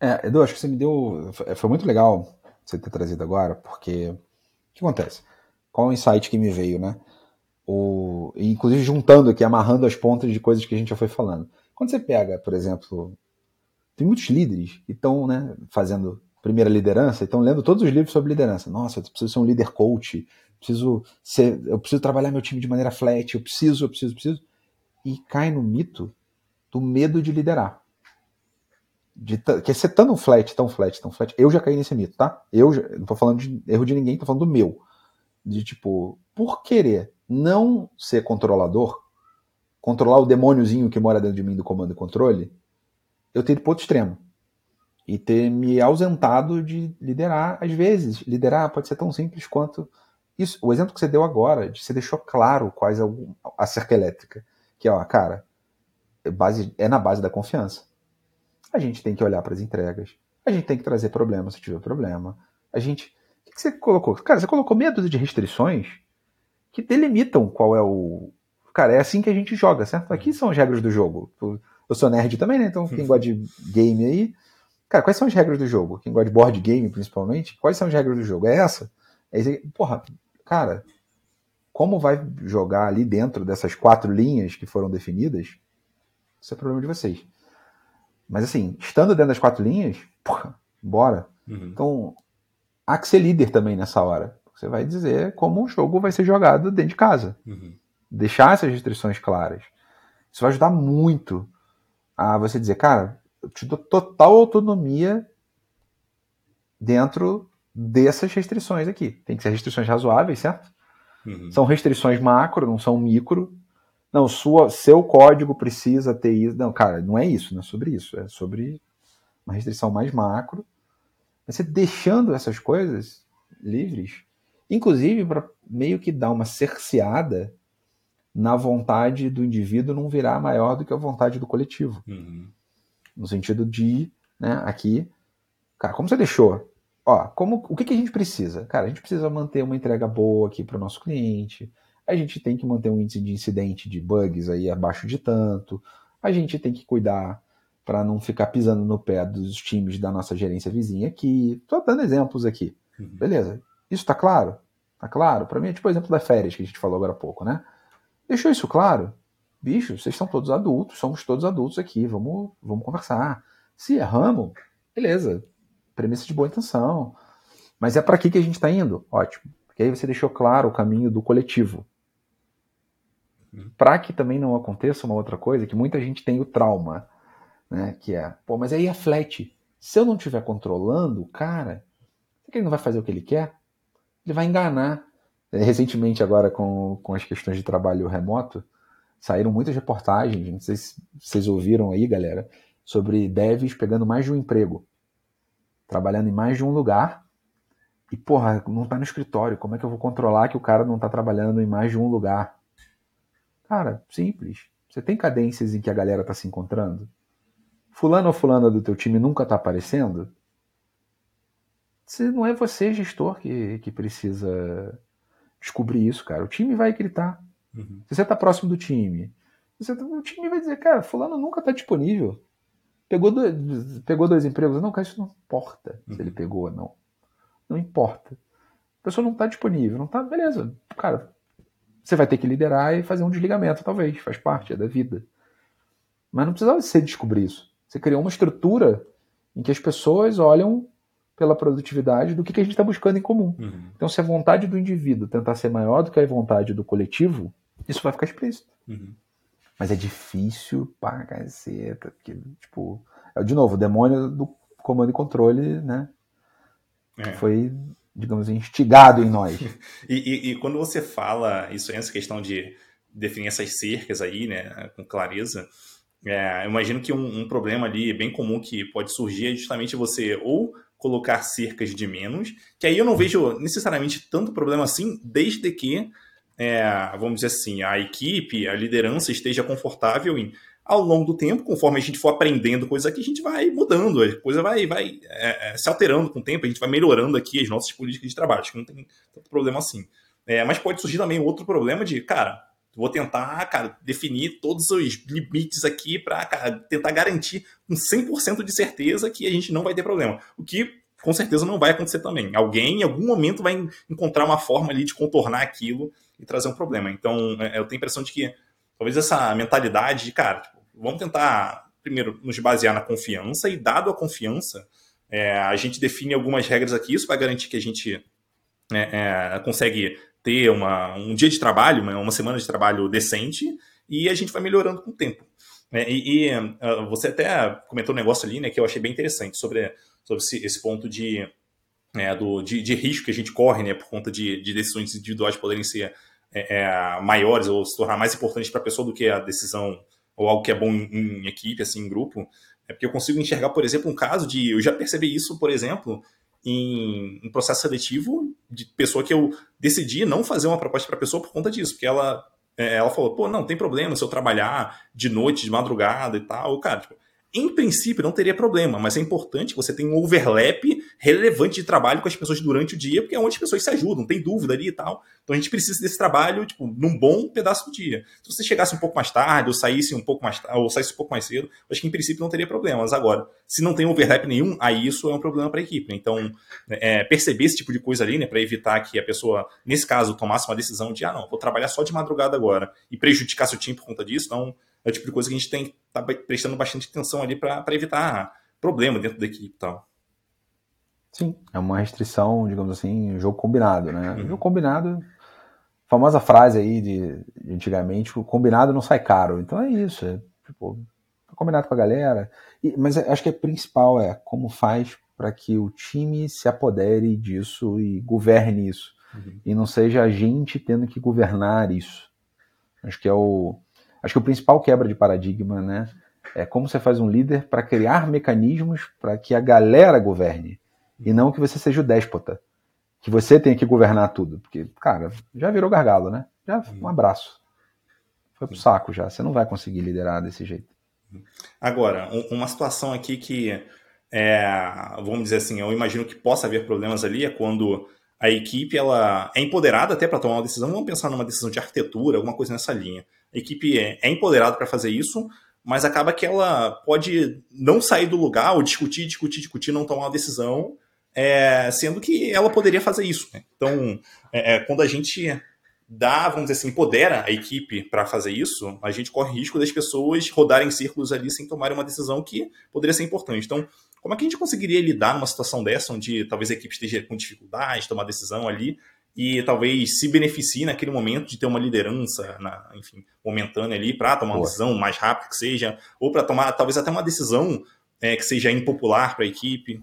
É, Edu, acho que você me deu. Foi muito legal você ter trazido agora, porque. O que acontece? Qual o insight que me veio, né? O, inclusive juntando aqui, amarrando as pontas de coisas que a gente já foi falando. Quando você pega, por exemplo, tem muitos líderes que estão né, fazendo primeira liderança, estão lendo todos os livros sobre liderança. Nossa, eu preciso ser um líder coach, preciso ser, eu preciso trabalhar meu time de maneira flat, eu preciso, eu preciso, eu preciso. E cai no mito do medo de liderar. De que ser tão flat, tão flat, tão flat. Eu já caí nesse mito, tá? Eu já, não tô falando de erro de ninguém, tô falando do meu. De tipo, por querer não ser controlador, controlar o demôniozinho que mora dentro de mim do comando e controle, eu ter ido para outro extremo. E ter me ausentado de liderar, às vezes. Liderar pode ser tão simples quanto. Isso, o exemplo que você deu agora, de você deixou claro quais é a cerca elétrica. Que, ó, cara, é, base, é na base da confiança. A gente tem que olhar para as entregas. A gente tem que trazer problema se tiver problema. A gente. O que você colocou? Cara, você colocou meia dúzia de restrições que delimitam qual é o. Cara, é assim que a gente joga, certo? Aqui são as regras do jogo. Eu sou nerd também, né? Então, quem gosta de game aí. Cara, quais são as regras do jogo? Quem gosta de board game, principalmente, quais são as regras do jogo? É essa? É esse... Porra, cara, como vai jogar ali dentro dessas quatro linhas que foram definidas? Isso é problema de vocês. Mas assim, estando dentro das quatro linhas, porra, bora. Uhum. Então, há que ser líder também nessa hora. Você vai dizer como o jogo vai ser jogado dentro de casa. Uhum. Deixar essas restrições claras. Isso vai ajudar muito a você dizer, cara, eu te dou total autonomia dentro dessas restrições aqui. Tem que ser restrições razoáveis, certo? Uhum. São restrições macro, não são micro. Não, sua, seu código precisa ter isso. Não, cara, não é isso, não é sobre isso. É sobre uma restrição mais macro. Você deixando essas coisas livres, Inclusive para meio que dar uma cerceada na vontade do indivíduo não virar maior do que a vontade do coletivo. Uhum. No sentido de, né, aqui, cara, como você deixou? Ó, como, o que, que a gente precisa? Cara, a gente precisa manter uma entrega boa aqui para o nosso cliente, a gente tem que manter um índice de incidente de bugs aí abaixo de tanto, a gente tem que cuidar para não ficar pisando no pé dos times da nossa gerência vizinha aqui. Estou dando exemplos aqui. Uhum. Beleza. Isso está claro? Está claro? Para mim é tipo o exemplo das férias que a gente falou agora há pouco, né? Deixou isso claro? Bicho, vocês são todos adultos, somos todos adultos aqui, vamos, vamos conversar. Se erramos, beleza, premissa de boa intenção. Mas é para aqui que a gente está indo? Ótimo. Porque aí você deixou claro o caminho do coletivo. Uhum. Para que também não aconteça uma outra coisa, que muita gente tem o trauma, né? Que é, pô, mas aí é flat. Se eu não estiver controlando o cara, será que ele não vai fazer o que ele quer? Ele vai enganar. É, recentemente, agora com, com as questões de trabalho remoto, saíram muitas reportagens, não sei se vocês ouviram aí, galera, sobre devs pegando mais de um emprego, trabalhando em mais de um lugar, e porra, não tá no escritório, como é que eu vou controlar que o cara não tá trabalhando em mais de um lugar? Cara, simples. Você tem cadências em que a galera tá se encontrando? Fulano ou fulana do teu time nunca tá aparecendo? Se não é você, gestor, que, que precisa descobrir isso, cara. O time vai gritar. Uhum. Se você está próximo do time, você, tá, o time vai dizer, cara, fulano nunca está disponível. Pegou dois, pegou dois empregos. Não, cara, isso não importa uhum. se ele uhum. pegou ou não. Não importa. A pessoa não está disponível, não está, beleza. Cara, Você vai ter que liderar e fazer um desligamento, talvez, faz parte, é da vida. Mas não precisava você descobrir isso. Você criou uma estrutura em que as pessoas olham pela produtividade do que, que a gente está buscando em comum. Uhum. Então, se a vontade do indivíduo tentar ser maior do que a vontade do coletivo, isso vai ficar explícito. Uhum. Mas é difícil pra caceta. Porque, tipo, é, de novo, o demônio do comando e controle, né? É. Foi, digamos, instigado em nós. <laughs> e, e, e, quando você fala isso, essa questão de definir essas cercas aí, né, com clareza, é, eu imagino que um, um, problema ali bem comum que pode surgir é justamente você ou colocar cercas de menos, que aí eu não vejo necessariamente tanto problema assim, desde que, é, vamos dizer assim, a equipe, a liderança esteja confortável em, ao longo do tempo, conforme a gente for aprendendo coisas aqui, a gente vai mudando, a coisa vai, vai é, é, se alterando com o tempo, a gente vai melhorando aqui as nossas políticas de trabalho, acho que não tem tanto problema assim. É, mas pode surgir também outro problema de, cara, Vou tentar, cara, definir todos os limites aqui para tentar garantir com 100% de certeza que a gente não vai ter problema. O que com certeza não vai acontecer também. Alguém em algum momento vai encontrar uma forma ali de contornar aquilo e trazer um problema. Então, é, eu tenho a impressão de que talvez essa mentalidade de, cara, tipo, vamos tentar primeiro nos basear na confiança e dado a confiança, é, a gente define algumas regras aqui, isso vai garantir que a gente é, é, consegue ter uma, um dia de trabalho, uma, uma semana de trabalho decente, e a gente vai melhorando com o tempo. É, e, e uh, você até comentou um negócio ali, né, que eu achei bem interessante sobre, sobre esse, esse ponto de, é, do, de, de, risco que a gente corre, né, por conta de, de decisões individuais poderem ser é, é maiores ou se tornar mais importantes para a pessoa do que a decisão ou algo que é bom em, em, equipe, assim, em grupo. É porque eu consigo enxergar, por exemplo, um caso de. Eu já percebi isso, por exemplo, em um processo seletivo de pessoa que eu decidi não fazer uma proposta para a pessoa por conta disso, porque ela, é, ela falou, pô, não, tem problema se eu trabalhar de noite, de madrugada e tal. Cara, tipo, em princípio, não teria problema, mas é importante que você tenha um overlap relevante de trabalho com as pessoas durante o dia, porque é onde as pessoas se ajudam, tem dúvida ali e tal. Então a gente precisa desse trabalho, tipo, num bom pedaço do dia. Se você chegasse um pouco mais tarde, ou saísse um pouco mais ou saísse um pouco mais cedo, acho que em princípio não teria problemas. Agora, se não tem overlap nenhum, aí isso é um problema para a equipe. Né? Então, é, perceber esse tipo de coisa ali, né, para evitar que a pessoa, nesse caso, tomasse uma decisão de, ah, não, vou trabalhar só de madrugada agora, e prejudicar seu time por conta disso, então é o tipo de coisa que a gente tem que estar tá prestando bastante atenção ali para evitar problema dentro da equipe e tal. Sim, é uma restrição, digamos assim, jogo combinado, né? Uhum. Jogo combinado, famosa frase aí de, de, antigamente, o combinado não sai caro. Então é isso, é tipo, tá combinado com a galera. E, mas acho que o principal é como faz para que o time se apodere disso e governe isso. Uhum. E não seja a gente tendo que governar isso. Acho que é o, Acho que o principal quebra de paradigma, né, é como você faz um líder para criar mecanismos para que a galera governe e não que você seja o déspota, que você tenha que governar tudo, porque cara já virou gargalo, né? Já um abraço, foi pro saco já. Você não vai conseguir liderar desse jeito. Agora, uma situação aqui que é, vamos dizer assim, eu imagino que possa haver problemas ali é quando a equipe ela é empoderada até para tomar uma decisão. Vamos pensar numa decisão de arquitetura, alguma coisa nessa linha a equipe é, é empoderada para fazer isso, mas acaba que ela pode não sair do lugar ou discutir, discutir, discutir, não tomar uma decisão, é, sendo que ela poderia fazer isso. Né? Então, é, é, quando a gente dá, vamos dizer assim, empodera a equipe para fazer isso, a gente corre risco das pessoas rodarem círculos ali sem tomarem uma decisão que poderia ser importante. Então, como é que a gente conseguiria lidar numa situação dessa, onde talvez a equipe esteja com dificuldade de tomar decisão ali, e talvez se beneficie naquele momento de ter uma liderança, na, enfim, momentânea ali para tomar uma Boa. decisão mais rápida que seja, ou para tomar talvez até uma decisão é, que seja impopular para a equipe.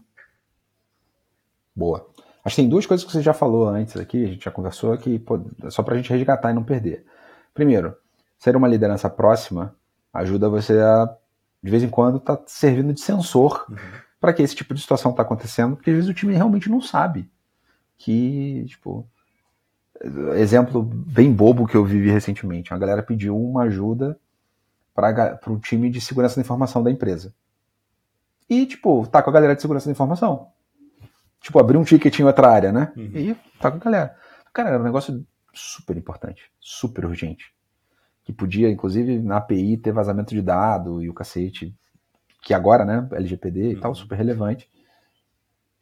Boa. Acho que tem duas coisas que você já falou antes aqui, a gente já conversou aqui, só para a gente resgatar e não perder. Primeiro, ser uma liderança próxima ajuda você a, de vez em quando, estar tá servindo de sensor uhum. para que esse tipo de situação está acontecendo, porque às vezes o time realmente não sabe que, tipo, exemplo bem bobo que eu vivi recentemente. Uma galera pediu uma ajuda para o time de segurança da informação da empresa. E, tipo, tá com a galera de segurança da informação. Tipo, abrir um ticket em outra área, né? Uhum. E tá com a galera. Cara, era um negócio super importante, super urgente. Que podia, inclusive, na API ter vazamento de dado e o cacete. Que agora, né? LGPD e uhum. tal, super relevante.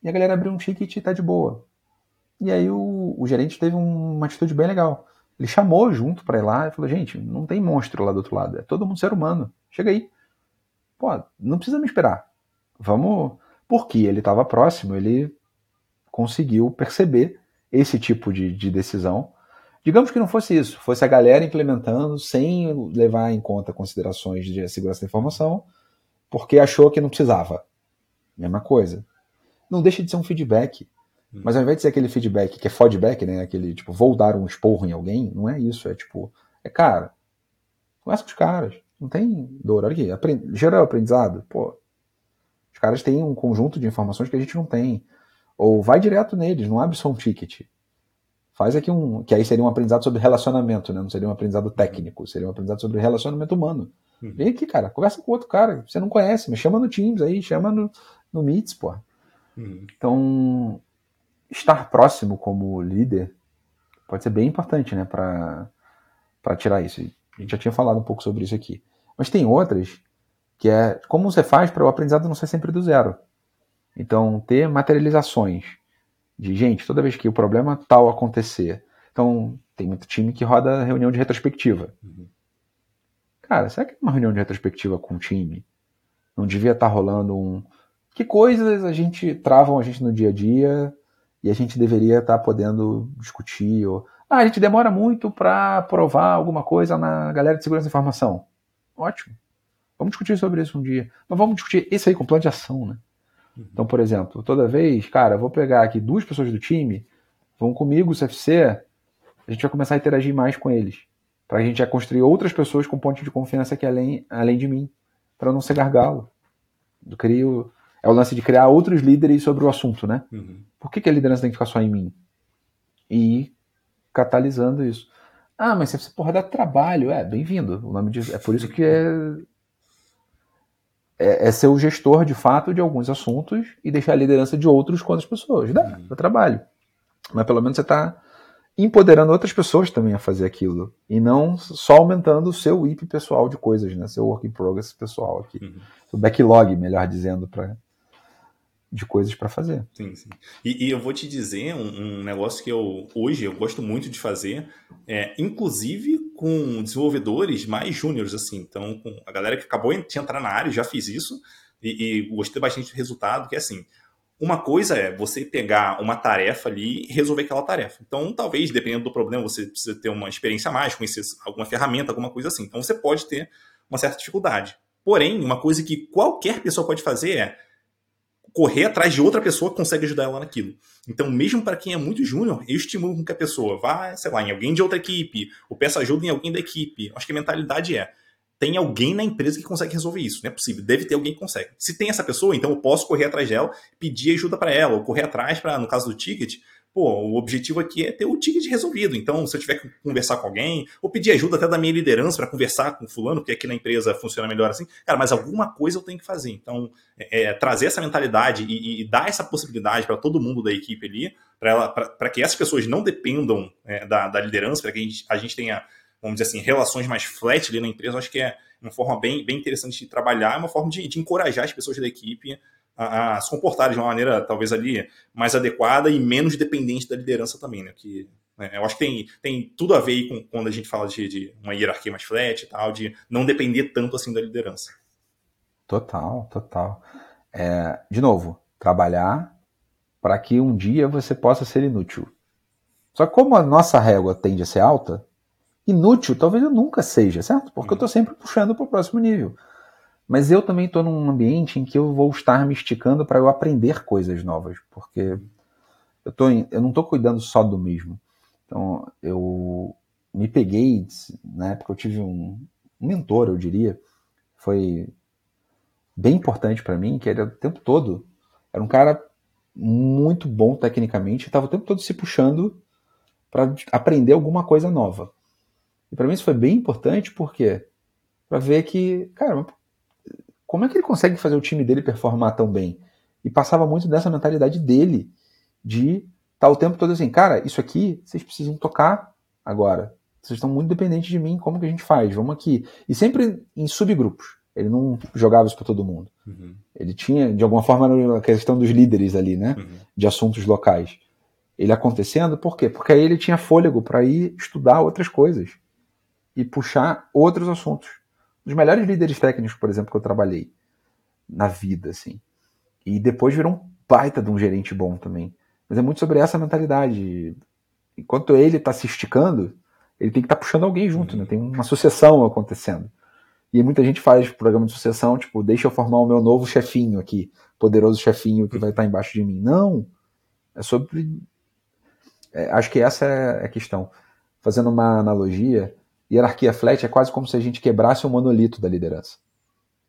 E a galera abriu um ticket e tá de boa. E aí o, o gerente teve uma atitude bem legal. Ele chamou junto para ir lá e falou: gente, não tem monstro lá do outro lado, é todo mundo ser humano. Chega aí. Pô, não precisa me esperar. Vamos. Porque ele estava próximo, ele conseguiu perceber esse tipo de, de decisão. Digamos que não fosse isso, fosse a galera implementando sem levar em conta considerações de segurança da informação, porque achou que não precisava. Mesma coisa. Não deixa de ser um feedback. Hum. Mas ao invés de ser aquele feedback que é feedback, né? Aquele tipo, vou dar um esporro em alguém, não é isso. É tipo, é cara, conversa com os caras. Não tem dor. Olha aqui, aprend... geral aprendizado. Pô, os caras têm um conjunto de informações que a gente não tem. Ou vai direto neles, não abre só um ticket. Faz aqui um. Que aí seria um aprendizado sobre relacionamento, né? Não seria um aprendizado técnico, seria um aprendizado sobre relacionamento humano. Uhum. Vem aqui, cara, conversa com outro cara, você não conhece, mas chama no Teams aí, chama no, no Meets, pô. Uhum. Então, estar próximo como líder pode ser bem importante, né, para tirar isso. A gente já tinha falado um pouco sobre isso aqui. Mas tem outras que é como você faz para o aprendizado não ser sempre do zero. Então, ter materializações de, gente, toda vez que o problema tal acontecer. Então, tem muito time que roda reunião de retrospectiva. Uhum. Cara, será que uma reunião de retrospectiva com o time não devia estar tá rolando um. Que coisas a gente travam a gente no dia a dia e a gente deveria estar tá podendo discutir? Ou... Ah, a gente demora muito para provar alguma coisa na galera de segurança da informação. Ótimo. Vamos discutir sobre isso um dia. Mas vamos discutir isso aí com plano de ação, né? Então, por exemplo, toda vez, cara, vou pegar aqui duas pessoas do time, vão comigo, o CFC, a gente vai começar a interagir mais com eles. Para a gente já construir outras pessoas com ponto de confiança que além, além de mim, para não ser gargalo. Eu crio, é o lance de criar outros líderes sobre o assunto, né? Uhum. Por que, que a liderança tem que ficar só em mim? E catalisando isso. Ah, mas você porra dá trabalho. É, bem-vindo. O nome disso é por isso que é é, é, ser o gestor de fato de alguns assuntos e deixar a liderança de outros com outras pessoas. Dá, uhum. dá trabalho. Mas pelo menos você está empoderando outras pessoas também a fazer aquilo. E não só aumentando o seu IP pessoal de coisas, né? Seu work in progress pessoal aqui. Uhum. O backlog, melhor dizendo, para de coisas para fazer. Sim, sim. E, e, eu vou te dizer um, um, negócio que eu hoje eu gosto muito de fazer, é, inclusive com desenvolvedores mais júniores, assim. Então, com a galera que acabou de entrar na área, já fiz isso e, e gostei bastante do resultado, que é assim. Uma coisa é você pegar uma tarefa ali e resolver aquela tarefa. Então, talvez, dependendo do problema, você precisa ter uma experiência a mais, conhecer alguma ferramenta, alguma coisa assim. Então, você pode ter uma certa dificuldade. Porém, uma coisa que qualquer pessoa pode fazer é correr atrás de outra pessoa que consegue ajudar ela naquilo. Então, mesmo para quem é muito júnior, eu estimulo que a pessoa vá, sei lá, em alguém de outra equipe, ou peça ajuda em alguém da equipe. Acho que a mentalidade é: tem alguém na empresa que consegue resolver isso. Não é possível. Deve ter alguém que consegue. Se tem essa pessoa, então eu posso correr atrás dela, pedir ajuda para ela, ou correr atrás para, no caso do ticket, pô, o objetivo aqui é ter o ticket resolvido. Então, se eu tiver que conversar com alguém, ou pedir ajuda até da minha liderança para conversar com fulano, porque aqui na empresa funciona melhor assim, cara, mas alguma coisa eu tenho que fazer. Então, é, é trazer essa mentalidade e, e, dar essa possibilidade para todo mundo da equipe ali, para que essas pessoas não dependam é, da, da, liderança, para que a gente, a gente tenha, vamos dizer assim, relações mais flat ali na empresa, eu acho que é uma forma bem, bem interessante de trabalhar, é uma forma de, de encorajar as pessoas da equipe a, a, se comportarem de uma maneira talvez ali mais adequada e menos dependente da liderança também, né? Que né, eu acho que tem, tem tudo a ver com quando a gente fala de, de uma hierarquia mais flat e tal, de não depender tanto assim da liderança. Total, total. É, de novo, trabalhar para que um dia você possa ser inútil. Só que como a nossa régua tende a ser alta, inútil talvez eu nunca seja, certo? Porque eu estou sempre puxando para o próximo nível. Mas eu também estou num ambiente em que eu vou estar me esticando para eu aprender coisas novas, porque eu, tô eu não estou cuidando só do mesmo. Então, eu me peguei, na época eu tive um mentor, eu diria, foi bem importante para mim, que era o tempo todo, era um cara muito bom tecnicamente, estava o tempo todo se puxando para aprender alguma coisa nova. E para mim isso foi bem importante, porque para ver que, cara, como é que ele consegue fazer o time dele performar tão bem? E passava muito dessa mentalidade dele de estar tá o tempo todo assim, cara, isso aqui vocês precisam tocar agora. Vocês estão muito dependentes de mim, como que a gente faz? Vamos aqui. E sempre em subgrupos. Ele não jogava isso para todo mundo. Uhum. Ele tinha, de alguma forma, a questão dos líderes ali, né? Uhum. De assuntos locais. ele acontecendo, por quê? Porque aí ele tinha fôlego para ir estudar outras coisas e puxar outros assuntos. Dos melhores líderes técnicos, por exemplo, que eu trabalhei na vida, assim. E depois virou um baita de um gerente bom também. Mas é muito sobre essa mentalidade. Enquanto ele está se esticando, ele tem que estar tá puxando alguém junto, né? Tem uma sucessão acontecendo. E muita gente faz programa de sucessão, tipo, deixa eu formar o meu novo chefinho aqui, poderoso chefinho que vai estar embaixo de mim. Não. É sobre. É, acho que essa é a questão. Fazendo uma analogia, hierarquia flat é quase como se a gente quebrasse o monolito da liderança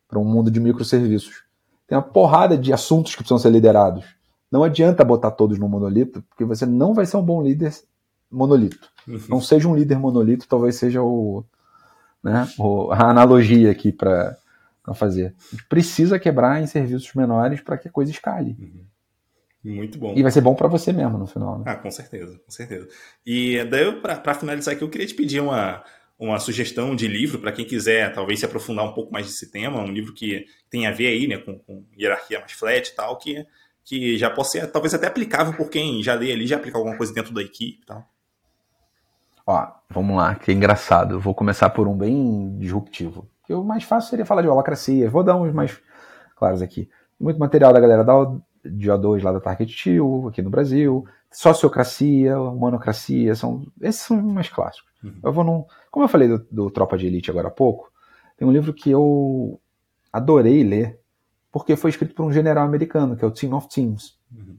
para um mundo de microserviços. Tem uma porrada de assuntos que precisam ser liderados. Não adianta botar todos no monolito, porque você não vai ser um bom líder monolito. Uhum. Não seja um líder monolito, talvez seja o, né, a analogia aqui para fazer. A gente precisa quebrar em serviços menores para que a coisa escale. Uhum. Muito bom. E vai ser bom para você mesmo no final. Né? Ah, com certeza, com certeza. E daí, para finalizar aqui, eu queria te pedir uma, uma sugestão de livro para quem quiser talvez se aprofundar um pouco mais nesse tema, um livro que tem a ver aí, né, com, com hierarquia mais flat e tal, que, que já possa ser talvez até aplicável por quem já lê ali, já aplicar alguma coisa dentro da equipe e tal. Ó, vamos lá, que é engraçado. Vou começar por um bem disruptivo. O mais fácil seria falar de holacracia. Vou dar uns mais claros aqui. Muito material da galera da, de O2 lá da Target Tio, aqui no Brasil. Sociocracia, Humanocracia, são, esses são os mais clássicos. Uhum. Eu vou num, como eu falei do, do Tropa de Elite agora há pouco, tem um livro que eu adorei ler, porque foi escrito por um general americano, que é o Team of Teams. Uhum.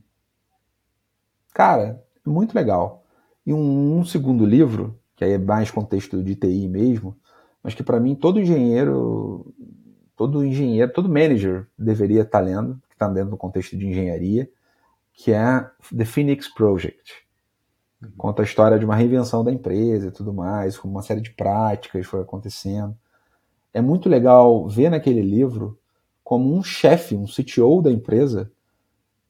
Cara, muito legal. E um, um, segundo livro, que aí é mais contexto de TI mesmo, mas que para mim todo engenheiro, todo engenheiro, todo manager deveria estar tá lendo, que está dentro do contexto de engenharia, que é The Phoenix Project. Uhum. Conta a história de uma reinvenção da empresa e tudo mais, como uma série de práticas foi acontecendo. É muito legal ver naquele livro como um chefe, um CTO da empresa,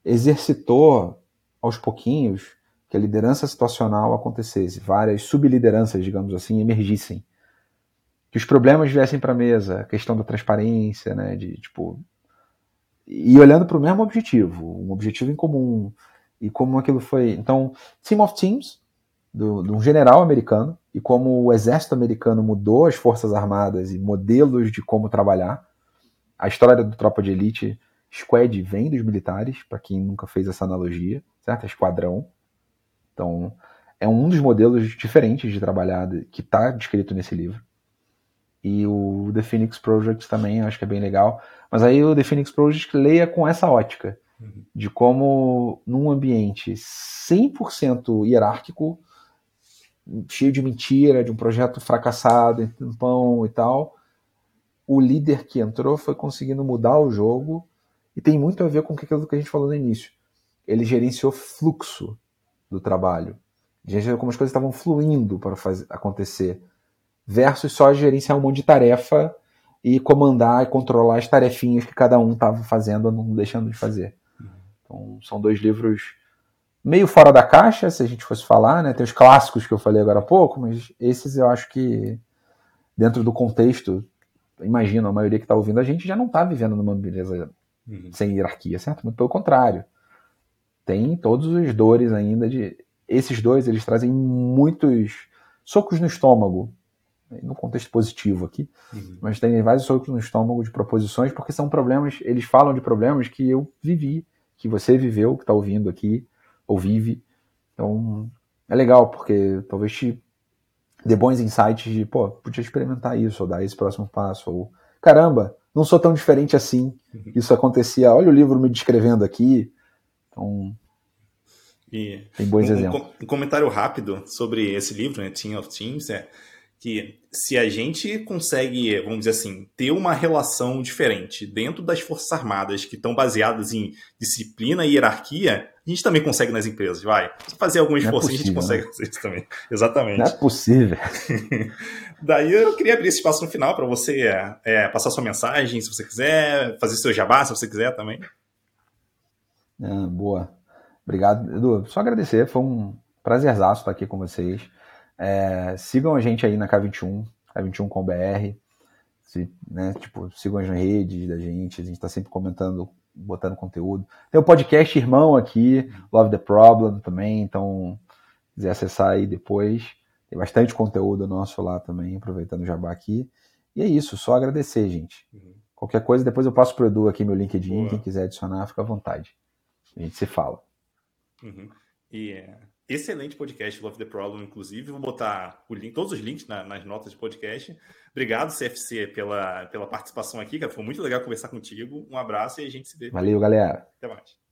exercitou aos pouquinhos que a liderança situacional acontecesse, várias sublideranças, digamos assim, emergissem. Que os problemas viessem para a mesa, a questão da transparência, né, de tipo e olhando para o mesmo objetivo, um objetivo em comum e como aquilo foi. Então, Team of Teams do, de um general americano e como o exército americano mudou as forças armadas e modelos de como trabalhar. A história do Tropa de Elite Squad vem dos militares, para quem nunca fez essa analogia, certo? Esquadrão. Então, é um dos modelos diferentes de trabalhar que está descrito nesse livro. E o The Phoenix Project também acho que é bem legal. Mas aí o The Phoenix Project leia com essa ótica uhum. de como num ambiente 100% hierárquico, cheio de mentira, de um projeto fracassado, em pão e tal, o líder que entrou foi conseguindo mudar o jogo e tem muito a ver com aquilo que a gente falou no início. Ele gerenciou fluxo do trabalho. Gente, como as coisas estavam fluindo para fazer, acontecer, versus só gerenciar um monte de tarefa e comandar e controlar as tarefinhas que cada um estava fazendo ou não deixando de fazer. Então, são dois livros meio fora da caixa, se a gente fosse falar, né? Tem os clássicos que eu falei agora há pouco, mas esses eu acho que, dentro do contexto, imagino, a maioria que está ouvindo a gente já não está vivendo numa beleza uhum. sem hierarquia, certo? Muito pelo contrário. Tem todos os dores ainda de esses dois, eles trazem muitos socos no estômago, no contexto positivo aqui, uhum. mas tem vários socos no estômago de proposições, porque são problemas, eles falam de problemas que eu vivi, que você viveu, que está ouvindo aqui, ou vive. Então, é legal, porque talvez te dê bons insights de, pô, podia experimentar isso, ou dar esse próximo passo, ou caramba, não sou tão diferente assim, uhum. isso acontecia, olha o livro me descrevendo aqui. Então, e Tem bons um, exemplos. Um comentário rápido sobre esse livro, né, Team of Teams, é que se a gente consegue, vamos dizer assim, ter uma relação diferente dentro das Forças Armadas que estão baseadas em disciplina e hierarquia, a gente também consegue nas empresas, vai. Se fazer algum esforço, é a gente consegue né? fazer isso também. <laughs> Exatamente. Não é possível. <laughs> Daí eu queria abrir esse espaço no final para você é, é, passar sua mensagem, se você quiser, fazer seu jabá, se você quiser também. Ah, boa. Obrigado, Edu. Só agradecer, foi um prazerzaço estar aqui com vocês. É, sigam a gente aí na K21, K21 com BR. Se, né, tipo, sigam as redes da gente, a gente está sempre comentando botando conteúdo. Tem o podcast irmão aqui, Love the Problem também, então quiser acessar aí depois. Tem bastante conteúdo nosso lá também, aproveitando o jabá aqui. E é isso, só agradecer, gente. Uhum. Qualquer coisa, depois eu passo pro Edu aqui meu LinkedIn, Boa. quem quiser adicionar, fica à vontade. A gente se fala. Uhum. E é, excelente podcast, Love the Problem, inclusive. Vou botar link, todos os links na, nas notas de podcast. Obrigado, CFC, pela, pela participação aqui, cara. Foi muito legal conversar contigo. Um abraço e a gente se vê. Valeu, galera. Até mais.